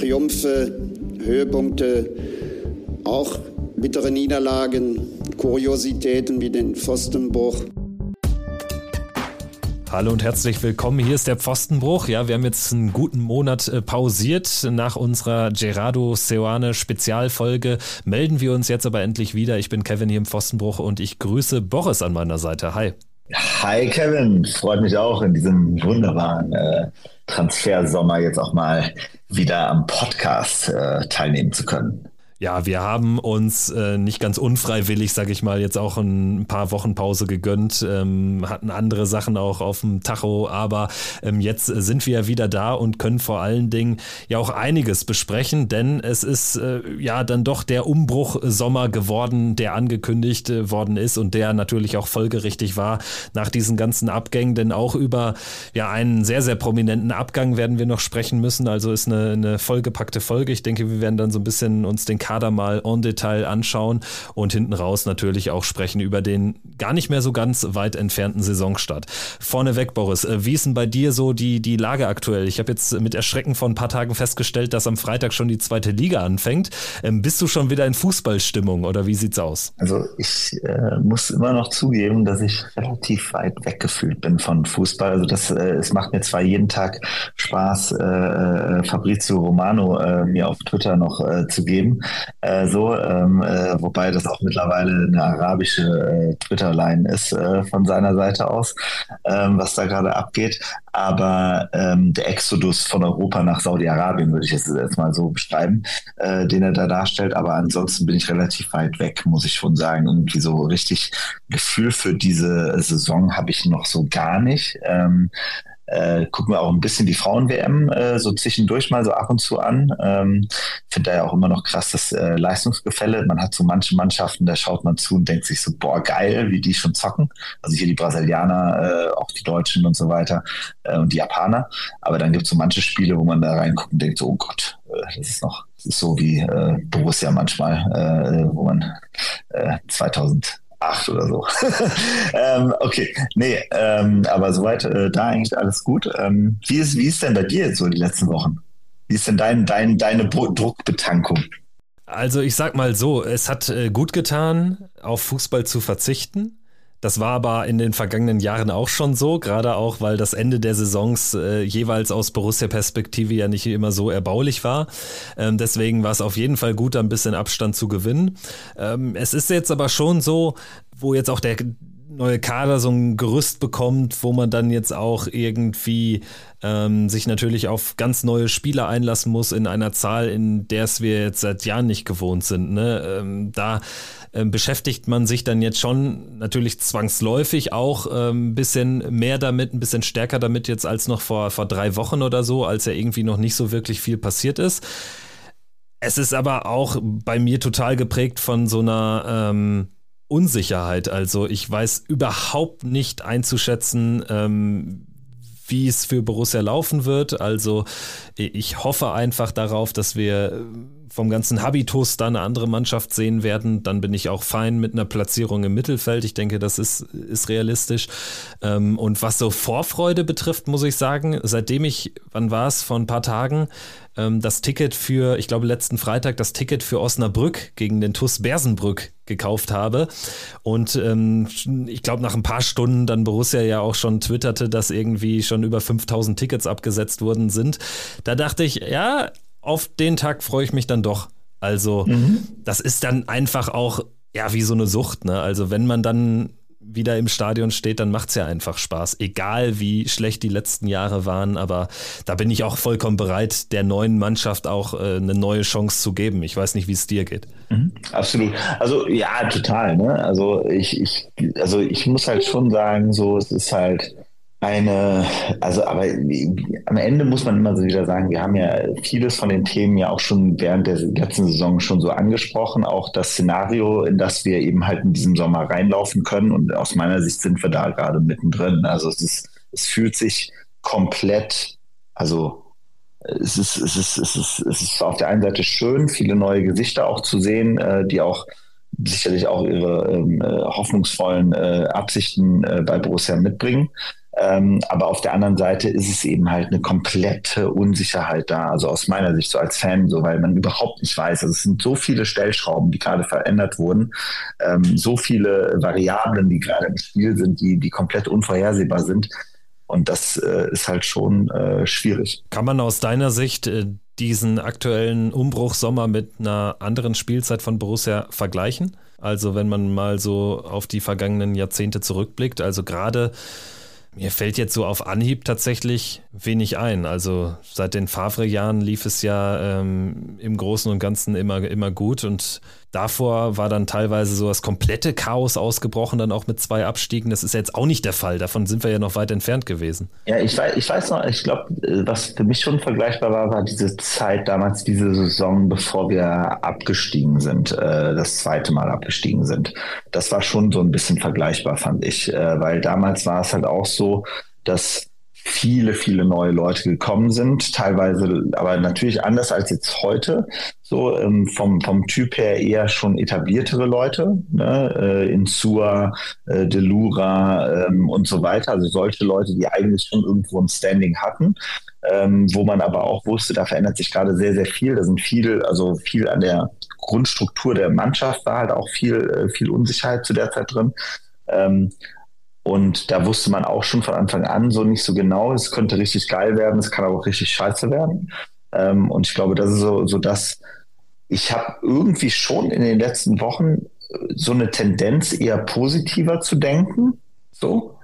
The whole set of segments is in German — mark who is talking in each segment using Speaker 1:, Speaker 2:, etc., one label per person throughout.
Speaker 1: Triumphe, Höhepunkte, auch bittere Niederlagen, Kuriositäten wie den Pfostenbruch.
Speaker 2: Hallo und herzlich willkommen. Hier ist der Pfostenbruch. Ja, wir haben jetzt einen guten Monat äh, pausiert. Nach unserer Gerardo Seoane Spezialfolge melden wir uns jetzt aber endlich wieder. Ich bin Kevin hier im Pfostenbruch und ich grüße Boris an meiner Seite. Hi.
Speaker 3: Hi Kevin, freut mich auch in diesem wunderbaren äh, Transfersommer jetzt auch mal wieder am Podcast äh, teilnehmen zu können.
Speaker 2: Ja, wir haben uns äh, nicht ganz unfreiwillig, sage ich mal, jetzt auch ein paar Wochen Pause gegönnt, ähm, hatten andere Sachen auch auf dem Tacho, aber ähm, jetzt sind wir wieder da und können vor allen Dingen ja auch einiges besprechen, denn es ist äh, ja dann doch der Umbruch Sommer geworden, der angekündigt äh, worden ist und der natürlich auch folgerichtig war nach diesen ganzen Abgängen, denn auch über ja einen sehr, sehr prominenten Abgang werden wir noch sprechen müssen, also ist eine, eine vollgepackte Folge. Ich denke, wir werden dann so ein bisschen uns den Kader mal en Detail anschauen und hinten raus natürlich auch sprechen über den gar nicht mehr so ganz weit entfernten Saisonstart. Vorneweg, Boris, äh, wie ist denn bei dir so die, die Lage aktuell? Ich habe jetzt mit Erschrecken vor ein paar Tagen festgestellt, dass am Freitag schon die zweite Liga anfängt. Ähm, bist du schon wieder in Fußballstimmung oder wie sieht's aus?
Speaker 3: Also ich äh, muss immer noch zugeben, dass ich relativ weit weggefühlt bin von Fußball. Also das, äh, es macht mir zwar jeden Tag Spaß, äh, äh Fabrizio Romano äh, mir auf Twitter noch zu geben, äh, so, ähm, äh, wobei das auch mittlerweile eine arabische äh, Twitter-Line ist äh, von seiner Seite aus, ähm, was da gerade abgeht. Aber ähm, der Exodus von Europa nach Saudi-Arabien würde ich jetzt, jetzt mal so beschreiben, äh, den er da darstellt. Aber ansonsten bin ich relativ weit weg, muss ich schon sagen. Irgendwie so richtig Gefühl für diese Saison habe ich noch so gar nicht. Ähm, äh, gucken wir auch ein bisschen die Frauen-WM äh, so zwischendurch mal so ab und zu an. Ähm, Finde da ja auch immer noch krass das äh, Leistungsgefälle. Man hat so manche Mannschaften, da schaut man zu und denkt sich so, boah, geil, wie die schon zocken. Also hier die Brasilianer, äh, auch die Deutschen und so weiter äh, und die Japaner. Aber dann gibt es so manche Spiele, wo man da reinguckt und denkt so, oh Gott, äh, das ist noch so wie äh, Borussia manchmal, äh, wo man äh, 2000 acht oder so. ähm, okay, nee, ähm, aber soweit äh, da eigentlich alles gut. Ähm, wie, ist, wie ist denn bei dir jetzt so die letzten Wochen? Wie ist denn dein, dein, deine Druckbetankung?
Speaker 2: Also ich sag mal so, es hat äh, gut getan, auf Fußball zu verzichten. Das war aber in den vergangenen Jahren auch schon so, gerade auch, weil das Ende der Saisons äh, jeweils aus Borussia-Perspektive ja nicht immer so erbaulich war. Ähm, deswegen war es auf jeden Fall gut, ein bisschen Abstand zu gewinnen. Ähm, es ist jetzt aber schon so, wo jetzt auch der neue Kader so ein Gerüst bekommt, wo man dann jetzt auch irgendwie ähm, sich natürlich auf ganz neue Spieler einlassen muss in einer Zahl, in der es wir jetzt seit Jahren nicht gewohnt sind. Ne? Ähm, da ähm, beschäftigt man sich dann jetzt schon natürlich zwangsläufig auch ein ähm, bisschen mehr damit, ein bisschen stärker damit jetzt als noch vor, vor drei Wochen oder so, als ja irgendwie noch nicht so wirklich viel passiert ist. Es ist aber auch bei mir total geprägt von so einer ähm, Unsicherheit. Also ich weiß überhaupt nicht einzuschätzen, ähm, wie es für Borussia laufen wird. Also ich hoffe einfach darauf, dass wir vom ganzen Habitus da eine andere Mannschaft sehen werden, dann bin ich auch fein mit einer Platzierung im Mittelfeld. Ich denke, das ist, ist realistisch. Ähm, und was so Vorfreude betrifft, muss ich sagen, seitdem ich, wann war es, vor ein paar Tagen, ähm, das Ticket für, ich glaube letzten Freitag, das Ticket für Osnabrück gegen den TUS Bersenbrück gekauft habe. Und ähm, ich glaube, nach ein paar Stunden dann Borussia ja auch schon twitterte, dass irgendwie schon über 5000 Tickets abgesetzt worden sind. Da dachte ich, ja, auf den Tag freue ich mich dann doch. Also, mhm. das ist dann einfach auch, ja, wie so eine Sucht, ne? Also, wenn man dann wieder im Stadion steht, dann macht es ja einfach Spaß. Egal wie schlecht die letzten Jahre waren, aber da bin ich auch vollkommen bereit, der neuen Mannschaft auch äh, eine neue Chance zu geben. Ich weiß nicht, wie es dir geht.
Speaker 3: Mhm, absolut. Also ja, total. Ne? Also ich, ich, also ich muss halt schon sagen, so es ist halt eine, also aber am Ende muss man immer so wieder sagen, wir haben ja vieles von den Themen ja auch schon während der letzten Saison schon so angesprochen, auch das Szenario, in das wir eben halt in diesem Sommer reinlaufen können und aus meiner Sicht sind wir da gerade mittendrin. Also es ist, es fühlt sich komplett, also es ist, es ist, es ist, es ist auf der einen Seite schön, viele neue Gesichter auch zu sehen, äh, die auch sicherlich auch ihre ähm, äh, hoffnungsvollen äh, Absichten äh, bei Borussia mitbringen. Ähm, aber auf der anderen Seite ist es eben halt eine komplette Unsicherheit da. Also aus meiner Sicht so als Fan, so weil man überhaupt nicht weiß. Also es sind so viele Stellschrauben, die gerade verändert wurden, ähm, so viele Variablen, die gerade im Spiel sind, die, die komplett unvorhersehbar sind. Und das äh, ist halt schon äh, schwierig.
Speaker 2: Kann man aus deiner Sicht äh, diesen aktuellen Umbruchssommer mit einer anderen Spielzeit von Borussia vergleichen? Also wenn man mal so auf die vergangenen Jahrzehnte zurückblickt, also gerade mir fällt jetzt so auf Anhieb tatsächlich wenig ein. Also seit den Favre-Jahren lief es ja ähm, im Großen und Ganzen immer, immer gut und davor war dann teilweise so das komplette Chaos ausgebrochen, dann auch mit zwei Abstiegen. Das ist jetzt auch nicht der Fall. Davon sind wir ja noch weit entfernt gewesen.
Speaker 3: Ja, ich weiß, ich weiß noch, ich glaube, was für mich schon vergleichbar war, war diese Zeit damals, diese Saison, bevor wir abgestiegen sind, äh, das zweite Mal abgestiegen sind. Das war schon so ein bisschen vergleichbar, fand ich, äh, weil damals war es halt auch so, dass viele, viele neue Leute gekommen sind, teilweise aber natürlich anders als jetzt heute, so ähm, vom, vom Typ her eher schon etabliertere Leute, ne? äh, Insua, äh, Delura ähm, und so weiter, also solche Leute, die eigentlich schon irgendwo ein Standing hatten, ähm, wo man aber auch wusste, da verändert sich gerade sehr, sehr viel, da sind viel, also viel an der Grundstruktur der Mannschaft war halt auch viel, äh, viel Unsicherheit zu der Zeit drin. Ähm, und da wusste man auch schon von Anfang an so nicht so genau, es könnte richtig geil werden, es kann aber auch richtig scheiße werden. Ähm, und ich glaube, das ist so, so das, ich habe irgendwie schon in den letzten Wochen so eine Tendenz, eher positiver zu denken. So.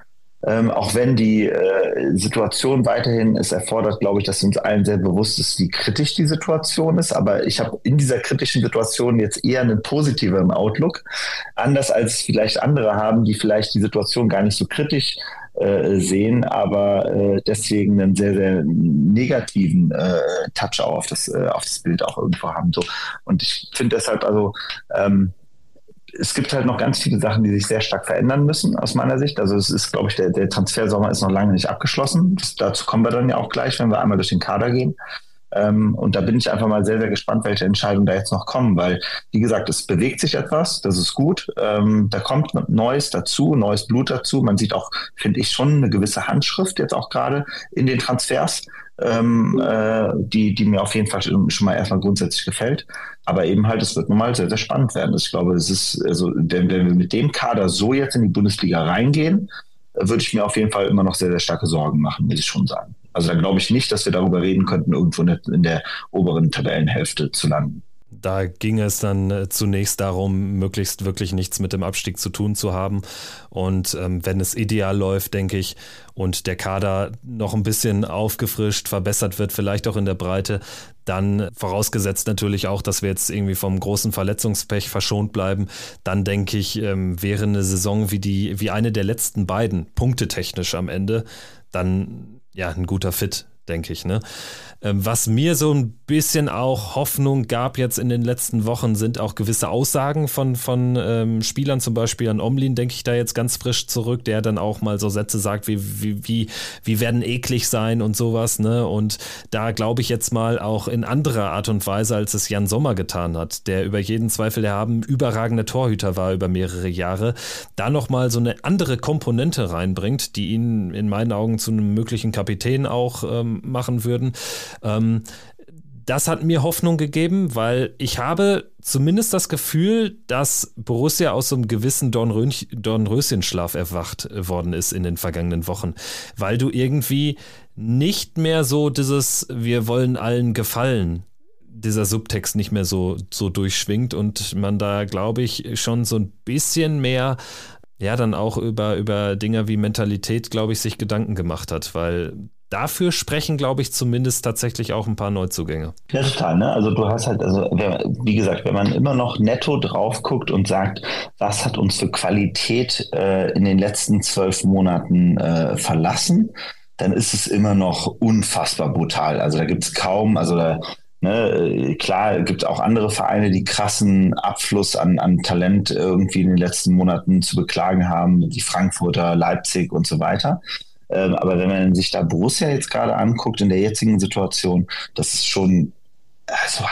Speaker 3: Ähm, auch wenn die äh, Situation weiterhin es erfordert, glaube ich, dass uns allen sehr bewusst ist, wie kritisch die Situation ist. Aber ich habe in dieser kritischen Situation jetzt eher einen positiveren Outlook, anders als vielleicht andere haben, die vielleicht die Situation gar nicht so kritisch äh, sehen, aber äh, deswegen einen sehr, sehr negativen äh, Touch auf das, äh, auf das Bild auch irgendwo haben. So. Und ich finde deshalb also, ähm, es gibt halt noch ganz viele Sachen, die sich sehr stark verändern müssen, aus meiner Sicht. Also es ist, glaube ich, der, der Transfersommer ist noch lange nicht abgeschlossen. Das, dazu kommen wir dann ja auch gleich, wenn wir einmal durch den Kader gehen. Ähm, und da bin ich einfach mal sehr, sehr gespannt, welche Entscheidungen da jetzt noch kommen, weil, wie gesagt, es bewegt sich etwas, das ist gut. Ähm, da kommt Neues dazu, neues Blut dazu. Man sieht auch, finde ich, schon eine gewisse Handschrift jetzt auch gerade in den Transfers ähm, äh, die, die mir auf jeden Fall schon, mal erstmal grundsätzlich gefällt. Aber eben halt, es wird nun mal sehr, sehr spannend werden. Ich glaube, es ist, also, wenn, wenn wir mit dem Kader so jetzt in die Bundesliga reingehen, würde ich mir auf jeden Fall immer noch sehr, sehr starke Sorgen machen, muss ich schon sagen. Also da glaube ich nicht, dass wir darüber reden könnten, irgendwo in der, in der oberen Tabellenhälfte zu landen.
Speaker 2: Da ging es dann äh, zunächst darum, möglichst wirklich nichts mit dem Abstieg zu tun zu haben. Und ähm, wenn es ideal läuft, denke ich, und der Kader noch ein bisschen aufgefrischt, verbessert wird, vielleicht auch in der Breite, dann vorausgesetzt natürlich auch, dass wir jetzt irgendwie vom großen Verletzungspech verschont bleiben, dann denke ich, ähm, wäre eine Saison wie die, wie eine der letzten beiden, punktetechnisch am Ende, dann ja ein guter Fit denke ich. Ne? Ähm, was mir so ein bisschen auch Hoffnung gab jetzt in den letzten Wochen, sind auch gewisse Aussagen von, von ähm, Spielern, zum Beispiel an Omlin, denke ich da jetzt ganz frisch zurück, der dann auch mal so Sätze sagt, wie, wie, wie, wie werden eklig sein und sowas. Ne? Und da glaube ich jetzt mal auch in anderer Art und Weise, als es Jan Sommer getan hat, der über jeden Zweifel der haben überragender Torhüter war über mehrere Jahre, da nochmal so eine andere Komponente reinbringt, die ihn in meinen Augen zu einem möglichen Kapitän auch ähm, machen würden. Ähm, das hat mir Hoffnung gegeben, weil ich habe zumindest das Gefühl, dass Borussia aus so einem gewissen Dornröschenschlaf erwacht worden ist in den vergangenen Wochen, weil du irgendwie nicht mehr so dieses wir wollen allen gefallen dieser Subtext nicht mehr so, so durchschwingt und man da, glaube ich, schon so ein bisschen mehr ja, dann auch über, über Dinge wie Mentalität, glaube ich, sich Gedanken gemacht hat, weil dafür sprechen, glaube ich, zumindest tatsächlich auch ein paar Neuzugänge.
Speaker 3: Ja, total. Ne? Also du hast halt, also wie gesagt, wenn man immer noch netto drauf guckt und sagt, was hat uns für Qualität äh, in den letzten zwölf Monaten äh, verlassen, dann ist es immer noch unfassbar brutal. Also da gibt es kaum, also da Ne, klar, gibt auch andere Vereine, die krassen Abfluss an, an Talent irgendwie in den letzten Monaten zu beklagen haben, die Frankfurter, Leipzig und so weiter. Ähm, aber wenn man sich da Borussia jetzt gerade anguckt in der jetzigen Situation, das ist schon also,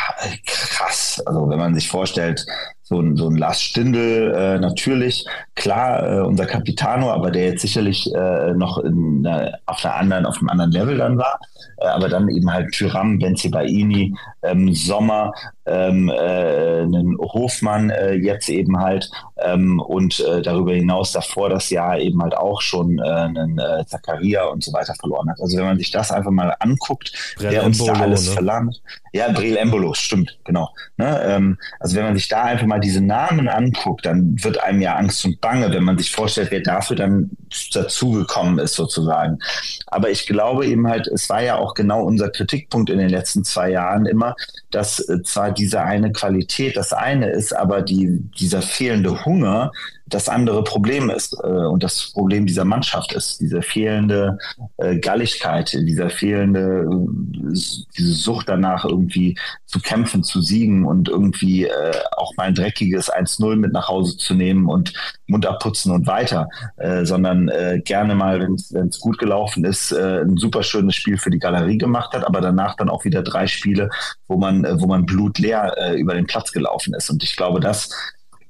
Speaker 3: krass. Also wenn man sich vorstellt, so ein, so ein Lars Stindl äh, natürlich, klar, äh, unser Capitano, aber der jetzt sicherlich äh, noch in, auf einer anderen, auf einem anderen Level dann war. Äh, aber dann eben halt Tyram, Benzibaini, ähm, Sommer, ähm, äh, einen Hofmann äh, jetzt eben halt ähm, und äh, darüber hinaus davor das Jahr eben halt auch schon äh, einen äh, Zakaria und so weiter verloren hat. Also wenn man sich das einfach mal anguckt, Brell wer uns Embolo, da alles ne? verlangt. Ja, Breel Embolo, stimmt, genau. Ne? Ähm, also wenn man sich da einfach mal diese Namen anguckt, dann wird einem ja Angst und Bange, wenn man sich vorstellt, wer dafür dann dazugekommen ist sozusagen. Aber ich glaube eben halt, es war ja auch genau unser Kritikpunkt in den letzten zwei Jahren immer, dass äh, zwar diese eine Qualität das eine ist, aber die, dieser fehlende Hunger das andere Problem ist äh, und das Problem dieser Mannschaft ist, diese fehlende äh, Galligkeit, dieser fehlende, äh, diese Sucht danach irgendwie zu kämpfen, zu siegen und irgendwie äh, auch mal ein dreckiges 1-0 mit nach Hause zu nehmen und Mund abputzen und weiter, äh, sondern äh, gerne mal, wenn es gut gelaufen ist, äh, ein super schönes Spiel für die Galerie gemacht hat, aber danach dann auch wieder drei Spiele, wo man, äh, wo man blutleer äh, über den Platz gelaufen ist. Und ich glaube, das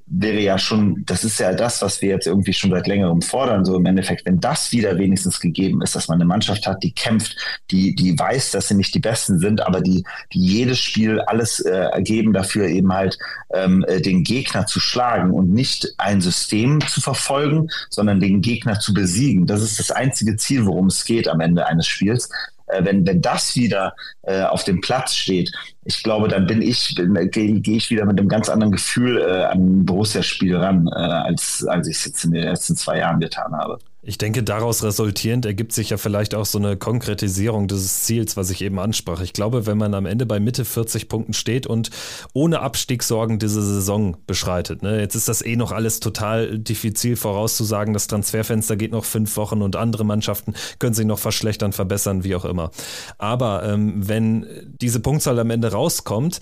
Speaker 3: wäre ja schon, das ist ja das, was wir jetzt irgendwie schon seit längerem fordern, so im Endeffekt, wenn das wieder wenigstens gegeben ist, dass man eine Mannschaft hat, die kämpft, die, die weiß, dass sie nicht die Besten sind, aber die, die jedes Spiel alles äh, ergeben dafür eben halt ähm, äh, den Gegner zu schlagen und nicht ein System zu verfolgen, sondern den Gegner zu besiegen. Das ist das einzige Ziel, worum es geht am Ende eines Spiels. Äh, wenn, wenn das wieder äh, auf dem Platz steht, ich glaube, dann bin ich, gehe geh ich wieder mit einem ganz anderen Gefühl äh, an Borussia-Spiel ran, äh, als, als ich es jetzt in den letzten zwei Jahren getan habe.
Speaker 2: Ich denke, daraus resultierend ergibt sich ja vielleicht auch so eine Konkretisierung dieses Ziels, was ich eben ansprach. Ich glaube, wenn man am Ende bei Mitte 40 Punkten steht und ohne Abstiegssorgen diese Saison beschreitet, ne, jetzt ist das eh noch alles total diffizil vorauszusagen. Das Transferfenster geht noch fünf Wochen und andere Mannschaften können sich noch verschlechtern, verbessern, wie auch immer. Aber ähm, wenn diese Punktzahl am Ende rauskommt,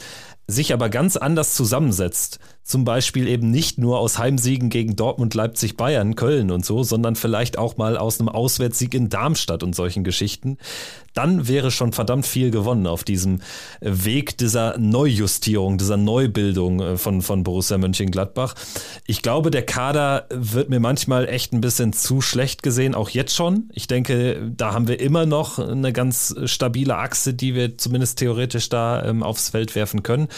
Speaker 2: sich aber ganz anders zusammensetzt, zum Beispiel eben nicht nur aus Heimsiegen gegen Dortmund, Leipzig, Bayern, Köln und so, sondern vielleicht auch mal aus einem Auswärtssieg in Darmstadt und solchen Geschichten, dann wäre schon verdammt viel gewonnen auf diesem Weg dieser Neujustierung, dieser Neubildung äh, von, von Borussia Mönchengladbach. Ich glaube, der Kader wird mir manchmal echt ein bisschen zu schlecht gesehen, auch jetzt schon. Ich denke, da haben wir immer noch eine ganz stabile Achse, die wir zumindest theoretisch da ähm, aufs Feld werfen können.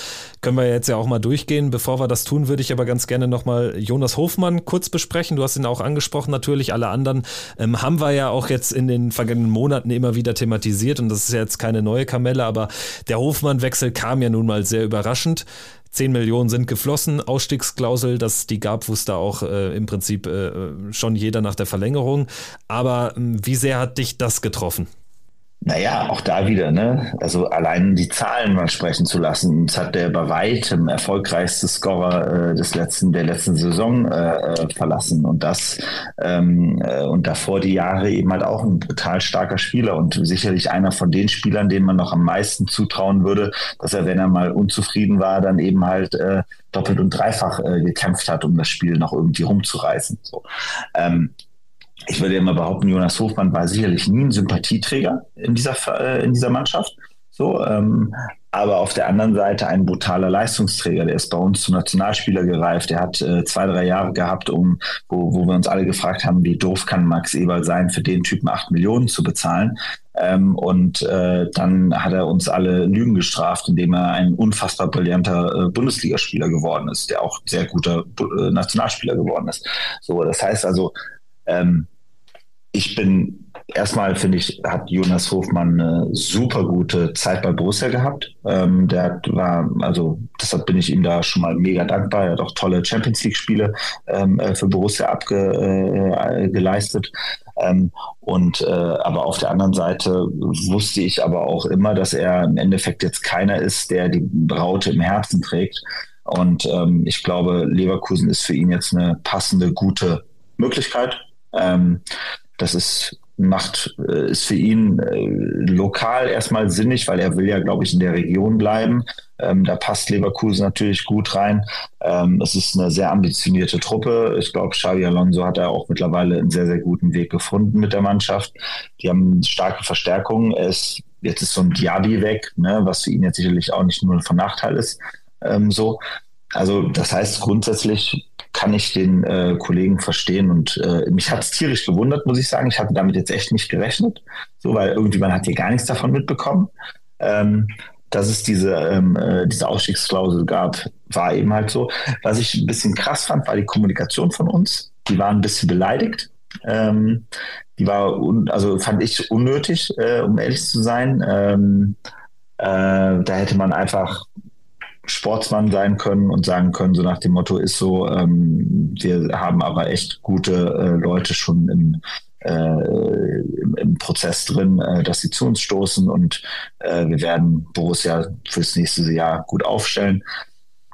Speaker 2: Können wir jetzt ja auch mal durchgehen. Bevor wir das tun, würde ich aber ganz gerne nochmal Jonas Hofmann kurz besprechen. Du hast ihn auch angesprochen, natürlich. Alle anderen ähm, haben wir ja auch jetzt in den vergangenen Monaten immer wieder thematisiert und das ist ja jetzt keine neue Kamelle, aber der Hofmann-Wechsel kam ja nun mal sehr überraschend. 10 Millionen sind geflossen, Ausstiegsklausel, dass die gab, wusste auch äh, im Prinzip äh, schon jeder nach der Verlängerung. Aber äh, wie sehr hat dich das getroffen?
Speaker 3: Naja, auch da wieder, ne? Also allein die Zahlen mal sprechen zu lassen. Uns hat der bei weitem erfolgreichste Scorer äh, des letzten, der letzten Saison äh, äh, verlassen. Und das ähm, äh, und davor die Jahre eben halt auch ein brutal starker Spieler und sicherlich einer von den Spielern, denen man noch am meisten zutrauen würde, dass er, wenn er mal unzufrieden war, dann eben halt äh, doppelt und dreifach äh, gekämpft hat, um das Spiel noch irgendwie rumzureißen. So. Ähm, ich würde immer behaupten, Jonas Hofmann war sicherlich nie ein Sympathieträger in dieser, äh, in dieser Mannschaft. So, ähm, aber auf der anderen Seite ein brutaler Leistungsträger. Der ist bei uns zum Nationalspieler gereift. Der hat äh, zwei, drei Jahre gehabt, um, wo, wo wir uns alle gefragt haben, wie doof kann Max Eberl sein, für den Typen acht Millionen zu bezahlen. Ähm, und äh, dann hat er uns alle Lügen gestraft, indem er ein unfassbar brillanter äh, Bundesligaspieler geworden ist, der auch sehr guter äh, Nationalspieler geworden ist. So, das heißt also, ähm, ich bin erstmal finde ich, hat Jonas Hofmann eine super gute Zeit bei Borussia gehabt. Ähm, der war, also deshalb bin ich ihm da schon mal mega dankbar. Er hat auch tolle Champions League-Spiele ähm, äh, für Borussia abgeleistet. Äh, ähm, und äh, aber auf der anderen Seite wusste ich aber auch immer, dass er im Endeffekt jetzt keiner ist, der die Braute im Herzen trägt. Und ähm, ich glaube, Leverkusen ist für ihn jetzt eine passende, gute Möglichkeit. Ähm, das ist macht, äh, ist für ihn äh, lokal erstmal sinnig, weil er will ja, glaube ich, in der Region bleiben. Ähm, da passt Leverkusen natürlich gut rein. Ähm, es ist eine sehr ambitionierte Truppe. Ich glaube, Xavi Alonso hat da auch mittlerweile einen sehr, sehr guten Weg gefunden mit der Mannschaft. Die haben starke Verstärkungen. Er jetzt ist so ein Diaby weg, ne, was für ihn jetzt sicherlich auch nicht nur von Nachteil ist. Ähm, so. Also das heißt, grundsätzlich kann ich den äh, Kollegen verstehen und äh, mich hat es tierisch gewundert, muss ich sagen. Ich hatte damit jetzt echt nicht gerechnet, so weil man hat hier gar nichts davon mitbekommen. Ähm, dass es diese, ähm, äh, diese Ausstiegsklausel gab, war eben halt so. Was ich ein bisschen krass fand, war die Kommunikation von uns. Die waren ein bisschen beleidigt. Ähm, die war, also fand ich unnötig, äh, um ehrlich zu sein. Ähm, äh, da hätte man einfach Sportsmann sein können und sagen können, so nach dem Motto ist so, ähm, wir haben aber echt gute äh, Leute schon im, äh, im, im, Prozess drin, äh, dass sie zu uns stoßen und äh, wir werden Borussia fürs nächste Jahr gut aufstellen.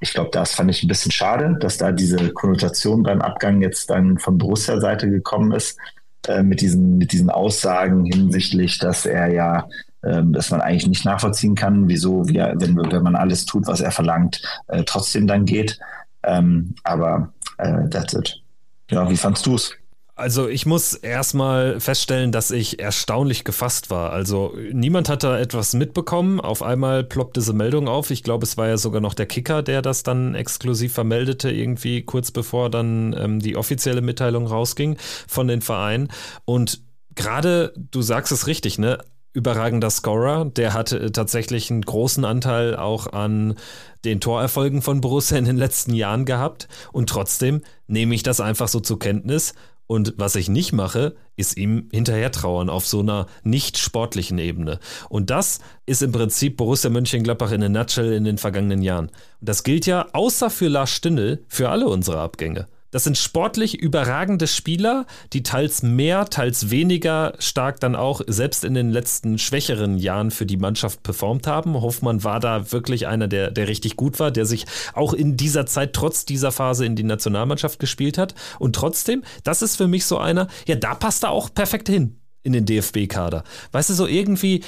Speaker 3: Ich glaube, das fand ich ein bisschen schade, dass da diese Konnotation beim Abgang jetzt dann von Borussia-Seite gekommen ist, äh, mit, diesen, mit diesen Aussagen hinsichtlich, dass er ja dass man eigentlich nicht nachvollziehen kann, wieso, wir, wenn, wenn man alles tut, was er verlangt, äh, trotzdem dann geht. Ähm, aber äh, that's it. Ja, wie fandst du es?
Speaker 2: Also ich muss erstmal feststellen, dass ich erstaunlich gefasst war. Also niemand hat da etwas mitbekommen. Auf einmal ploppt diese Meldung auf. Ich glaube, es war ja sogar noch der Kicker, der das dann exklusiv vermeldete, irgendwie kurz bevor dann ähm, die offizielle Mitteilung rausging von den Vereinen. Und gerade, du sagst es richtig, ne? Überragender Scorer. Der hatte tatsächlich einen großen Anteil auch an den Torerfolgen von Borussia in den letzten Jahren gehabt. Und trotzdem nehme ich das einfach so zur Kenntnis. Und was ich nicht mache, ist ihm hinterher trauern auf so einer nicht sportlichen Ebene. Und das ist im Prinzip Borussia Mönchengladbach in a nutshell in den vergangenen Jahren. Und das gilt ja außer für Lars Stindl für alle unsere Abgänge. Das sind sportlich überragende Spieler, die teils mehr, teils weniger stark dann auch selbst in den letzten schwächeren Jahren für die Mannschaft performt haben. Hoffmann war da wirklich einer, der, der richtig gut war, der sich auch in dieser Zeit trotz dieser Phase in die Nationalmannschaft gespielt hat. Und trotzdem, das ist für mich so einer, ja, da passt er auch perfekt hin in den DFB-Kader. Weißt du, so irgendwie,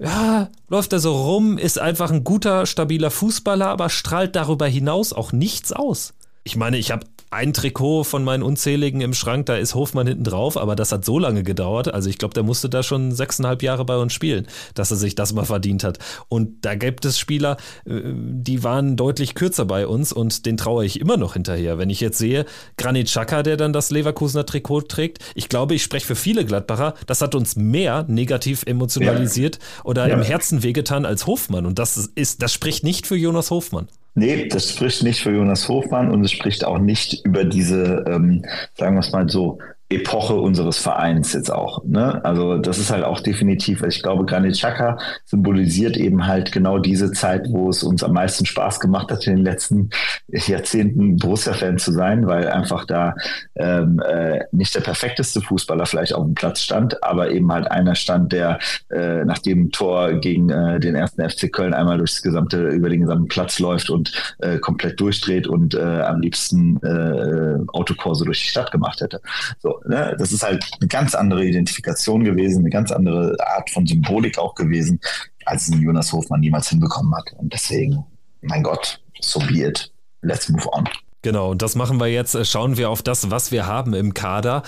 Speaker 2: ja, läuft er so rum, ist einfach ein guter, stabiler Fußballer, aber strahlt darüber hinaus auch nichts aus. Ich meine, ich habe ein Trikot von meinen unzähligen im Schrank, da ist Hofmann hinten drauf, aber das hat so lange gedauert. Also ich glaube, der musste da schon sechseinhalb Jahre bei uns spielen, dass er sich das mal verdient hat. Und da gibt es Spieler, äh, die waren deutlich kürzer bei uns und den traue ich immer noch hinterher. Wenn ich jetzt sehe, Granit Xhaka, der dann das Leverkusener Trikot trägt, ich glaube, ich spreche für viele Gladbacher, das hat uns mehr negativ emotionalisiert ja. oder ja. im Herzen wehgetan als Hofmann. Und das ist, das spricht nicht für Jonas Hofmann.
Speaker 3: Nee, das spricht nicht für Jonas Hofmann und es spricht auch nicht über diese, ähm, sagen wir es mal so, Epoche unseres Vereins jetzt auch. Ne? Also das ist halt auch definitiv, ich glaube, Granit Xhaka symbolisiert eben halt genau diese Zeit, wo es uns am meisten Spaß gemacht hat, in den letzten Jahrzehnten Borussia-Fan zu sein, weil einfach da ähm, äh, nicht der perfekteste Fußballer vielleicht auf dem Platz stand, aber eben halt einer stand, der äh, nach dem Tor gegen äh, den ersten FC Köln einmal durchs gesamte, über den gesamten Platz läuft und äh, komplett durchdreht und äh, am liebsten äh, Autokurse durch die Stadt gemacht hätte. So, ne, das ist halt eine ganz andere Identifikation gewesen, eine ganz andere Art von Symbolik auch gewesen, als es Jonas Hofmann niemals hinbekommen hat. Und deswegen, mein Gott, so be it. Let's move on.
Speaker 2: Genau, und das machen wir jetzt. Schauen wir auf das, was wir haben im Kader.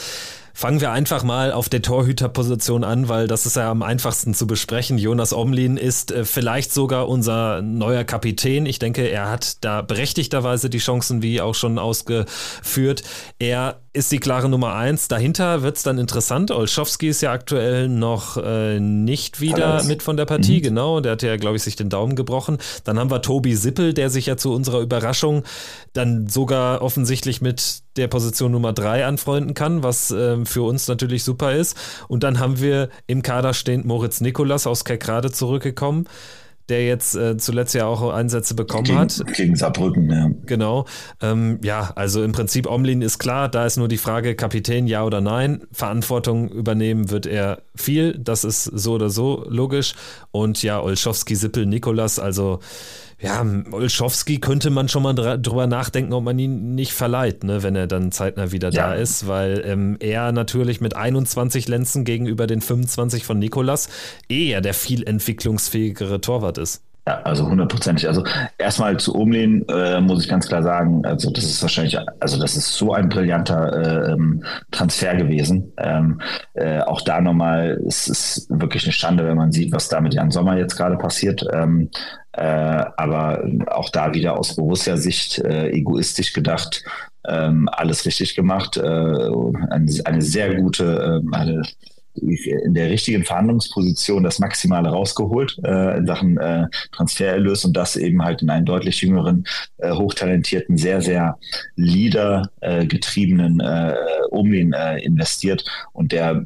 Speaker 2: Fangen wir einfach mal auf der Torhüterposition an, weil das ist ja am einfachsten zu besprechen. Jonas Omlin ist äh, vielleicht sogar unser neuer Kapitän. Ich denke, er hat da berechtigterweise die Chancen, wie auch schon ausgeführt. Er ist die klare Nummer eins. Dahinter wird es dann interessant. Olschowski ist ja aktuell noch äh, nicht wieder Alles. mit von der Partie, mhm. genau. Der hat ja, glaube ich, sich den Daumen gebrochen. Dann haben wir Tobi Sippel, der sich ja zu unserer Überraschung dann sogar offensichtlich mit der Position Nummer drei anfreunden kann, was äh, für uns natürlich super ist. Und dann haben wir im Kader stehend Moritz Nikolas aus Kerkrade zurückgekommen der jetzt äh, zuletzt ja auch Einsätze bekommen
Speaker 3: gegen,
Speaker 2: hat.
Speaker 3: Gegen Saarbrücken, ja.
Speaker 2: Genau. Ähm, ja, also im Prinzip Omlin ist klar, da ist nur die Frage, Kapitän ja oder nein. Verantwortung übernehmen wird er viel, das ist so oder so logisch. Und ja, Olschowski, Sippel, Nikolas, also ja, Olschowski könnte man schon mal drüber nachdenken, ob man ihn nicht verleiht, ne, wenn er dann zeitnah wieder ja. da ist, weil ähm, er natürlich mit 21 Lenzen gegenüber den 25 von Nikolas eher der viel entwicklungsfähigere Torwart ist.
Speaker 3: Ja, also hundertprozentig. Also erstmal zu Umlehnen äh, muss ich ganz klar sagen, also das ist wahrscheinlich, also das ist so ein brillanter äh, ähm, Transfer gewesen. Ähm, äh, auch da nochmal, es ist wirklich eine Schande, wenn man sieht, was da mit Jan Sommer jetzt gerade passiert. Ähm, äh, aber auch da wieder aus Borussia-Sicht äh, egoistisch gedacht, ähm, alles richtig gemacht. Äh, eine, eine sehr gute, äh, eine in der richtigen Verhandlungsposition das Maximale rausgeholt äh, in Sachen äh, Transfererlös und das eben halt in einen deutlich jüngeren, äh, hochtalentierten, sehr, sehr Leader-getriebenen äh, Omlin äh, investiert und der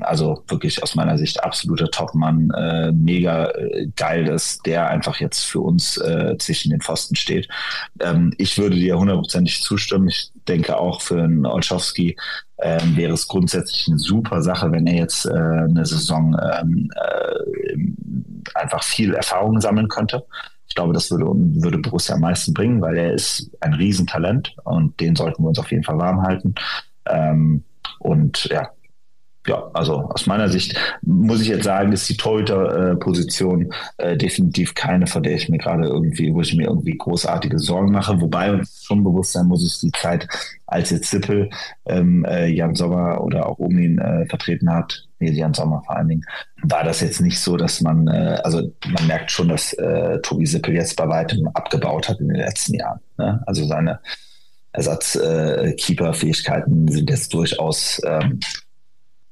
Speaker 3: also wirklich aus meiner Sicht absoluter Topmann, äh, mega äh, geil ist, der einfach jetzt für uns äh, zwischen den Pfosten steht. Ähm, ich würde dir hundertprozentig zustimmen. Ich denke auch für einen Olschowski ähm, wäre es grundsätzlich eine super Sache, wenn er jetzt äh, eine Saison ähm, äh, einfach viel Erfahrung sammeln könnte. Ich glaube, das würde, würde Borussia am meisten bringen, weil er ist ein Riesentalent und den sollten wir uns auf jeden Fall warm halten. Ähm, und ja, ja, also aus meiner Sicht muss ich jetzt sagen, ist die Torhüter-Position äh, definitiv keine, vor der ich mir gerade irgendwie, wo ich mir irgendwie großartige Sorgen mache. Wobei uns schon bewusst sein muss, ist die Zeit, als jetzt Sippel ähm, äh, Jan Sommer oder auch Omin äh, vertreten hat, nee, Jan Sommer vor allen Dingen, war das jetzt nicht so, dass man, äh, also man merkt schon, dass äh, Tobi Sippel jetzt bei weitem abgebaut hat in den letzten Jahren. Ne? Also seine Ersatzkeeper-Fähigkeiten sind jetzt durchaus ähm,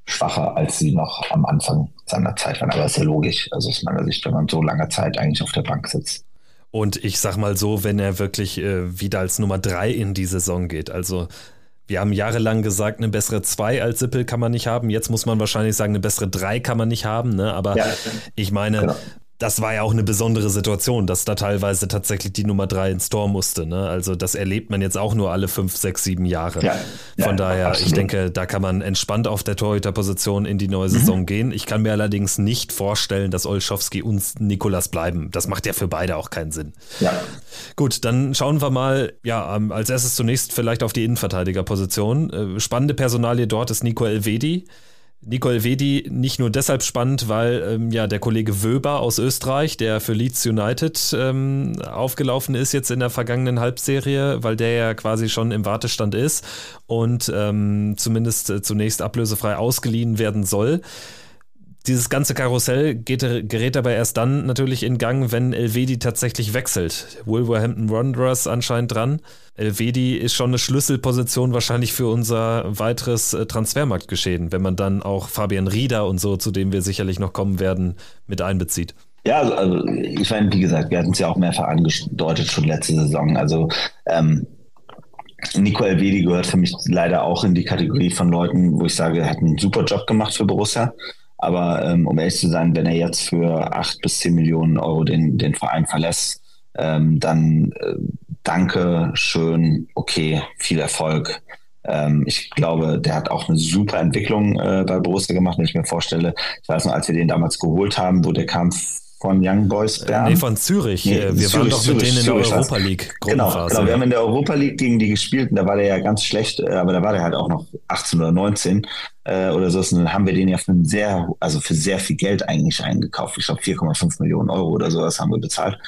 Speaker 3: schwacher, als sie noch am Anfang seiner Zeit waren. Aber das ist ja logisch. Also aus meiner Sicht, wenn man so lange Zeit eigentlich auf der Bank sitzt.
Speaker 2: Und ich sag mal so, wenn er wirklich äh, wieder als Nummer drei in die Saison geht, also wir haben jahrelang gesagt, eine bessere 2 als Sippel kann man nicht haben. Jetzt muss man wahrscheinlich sagen, eine bessere 3 kann man nicht haben. Ne? Aber ja, ich meine, genau das war ja auch eine besondere Situation, dass da teilweise tatsächlich die Nummer drei ins Tor musste. Ne? Also das erlebt man jetzt auch nur alle fünf, sechs, sieben Jahre. Ja, Von ja, daher, absolut. ich denke, da kann man entspannt auf der Torhüterposition in die neue Saison mhm. gehen. Ich kann mir allerdings nicht vorstellen, dass Olschowski und Nikolas bleiben. Das macht ja für beide auch keinen Sinn. Ja. Gut, dann schauen wir mal, ja, als erstes zunächst vielleicht auf die Innenverteidigerposition. Äh, spannende Personalie dort ist Nico Elvedi. Nicole Wedi nicht nur deshalb spannend, weil ähm, ja der Kollege Wöber aus Österreich, der für Leeds United ähm, aufgelaufen ist jetzt in der vergangenen Halbserie, weil der ja quasi schon im Wartestand ist und ähm, zumindest äh, zunächst ablösefrei ausgeliehen werden soll. Dieses ganze Karussell geht, gerät aber erst dann natürlich in Gang, wenn Elvedi tatsächlich wechselt. Wolverhampton Wanderers anscheinend dran. Elvedi ist schon eine Schlüsselposition wahrscheinlich für unser weiteres äh, Transfermarktgeschehen, wenn man dann auch Fabian Rieder und so, zu dem wir sicherlich noch kommen werden, mit einbezieht.
Speaker 3: Ja, also, also ich meine, wie gesagt, wir hatten es ja auch mehrfach angedeutet schon letzte Saison. Also ähm, Nico Elvedi gehört für mich leider auch in die Kategorie von Leuten, wo ich sage, er hat einen super Job gemacht für Borussia. Aber ähm, um ehrlich zu sein, wenn er jetzt für acht bis zehn Millionen Euro den, den Verein verlässt, ähm, dann äh, danke, schön, okay, viel Erfolg. Ähm, ich glaube, der hat auch eine super Entwicklung äh, bei Borussia gemacht, wenn ich mir vorstelle. Ich weiß noch, als wir den damals geholt haben, wo der kam von Young Boys
Speaker 2: Bern. Nee, von Zürich. Nee, wir Zürich, waren doch mit Zürich, denen in der Europa League.
Speaker 3: Genau, genau, wir haben in der Europa League gegen die gespielt und da war der ja ganz schlecht, äh, aber da war der halt auch noch 18 oder 19 äh, oder so. Und dann haben wir den ja für sehr, also für sehr viel Geld eigentlich eingekauft. Ich glaube 4,5 Millionen Euro oder sowas haben wir bezahlt.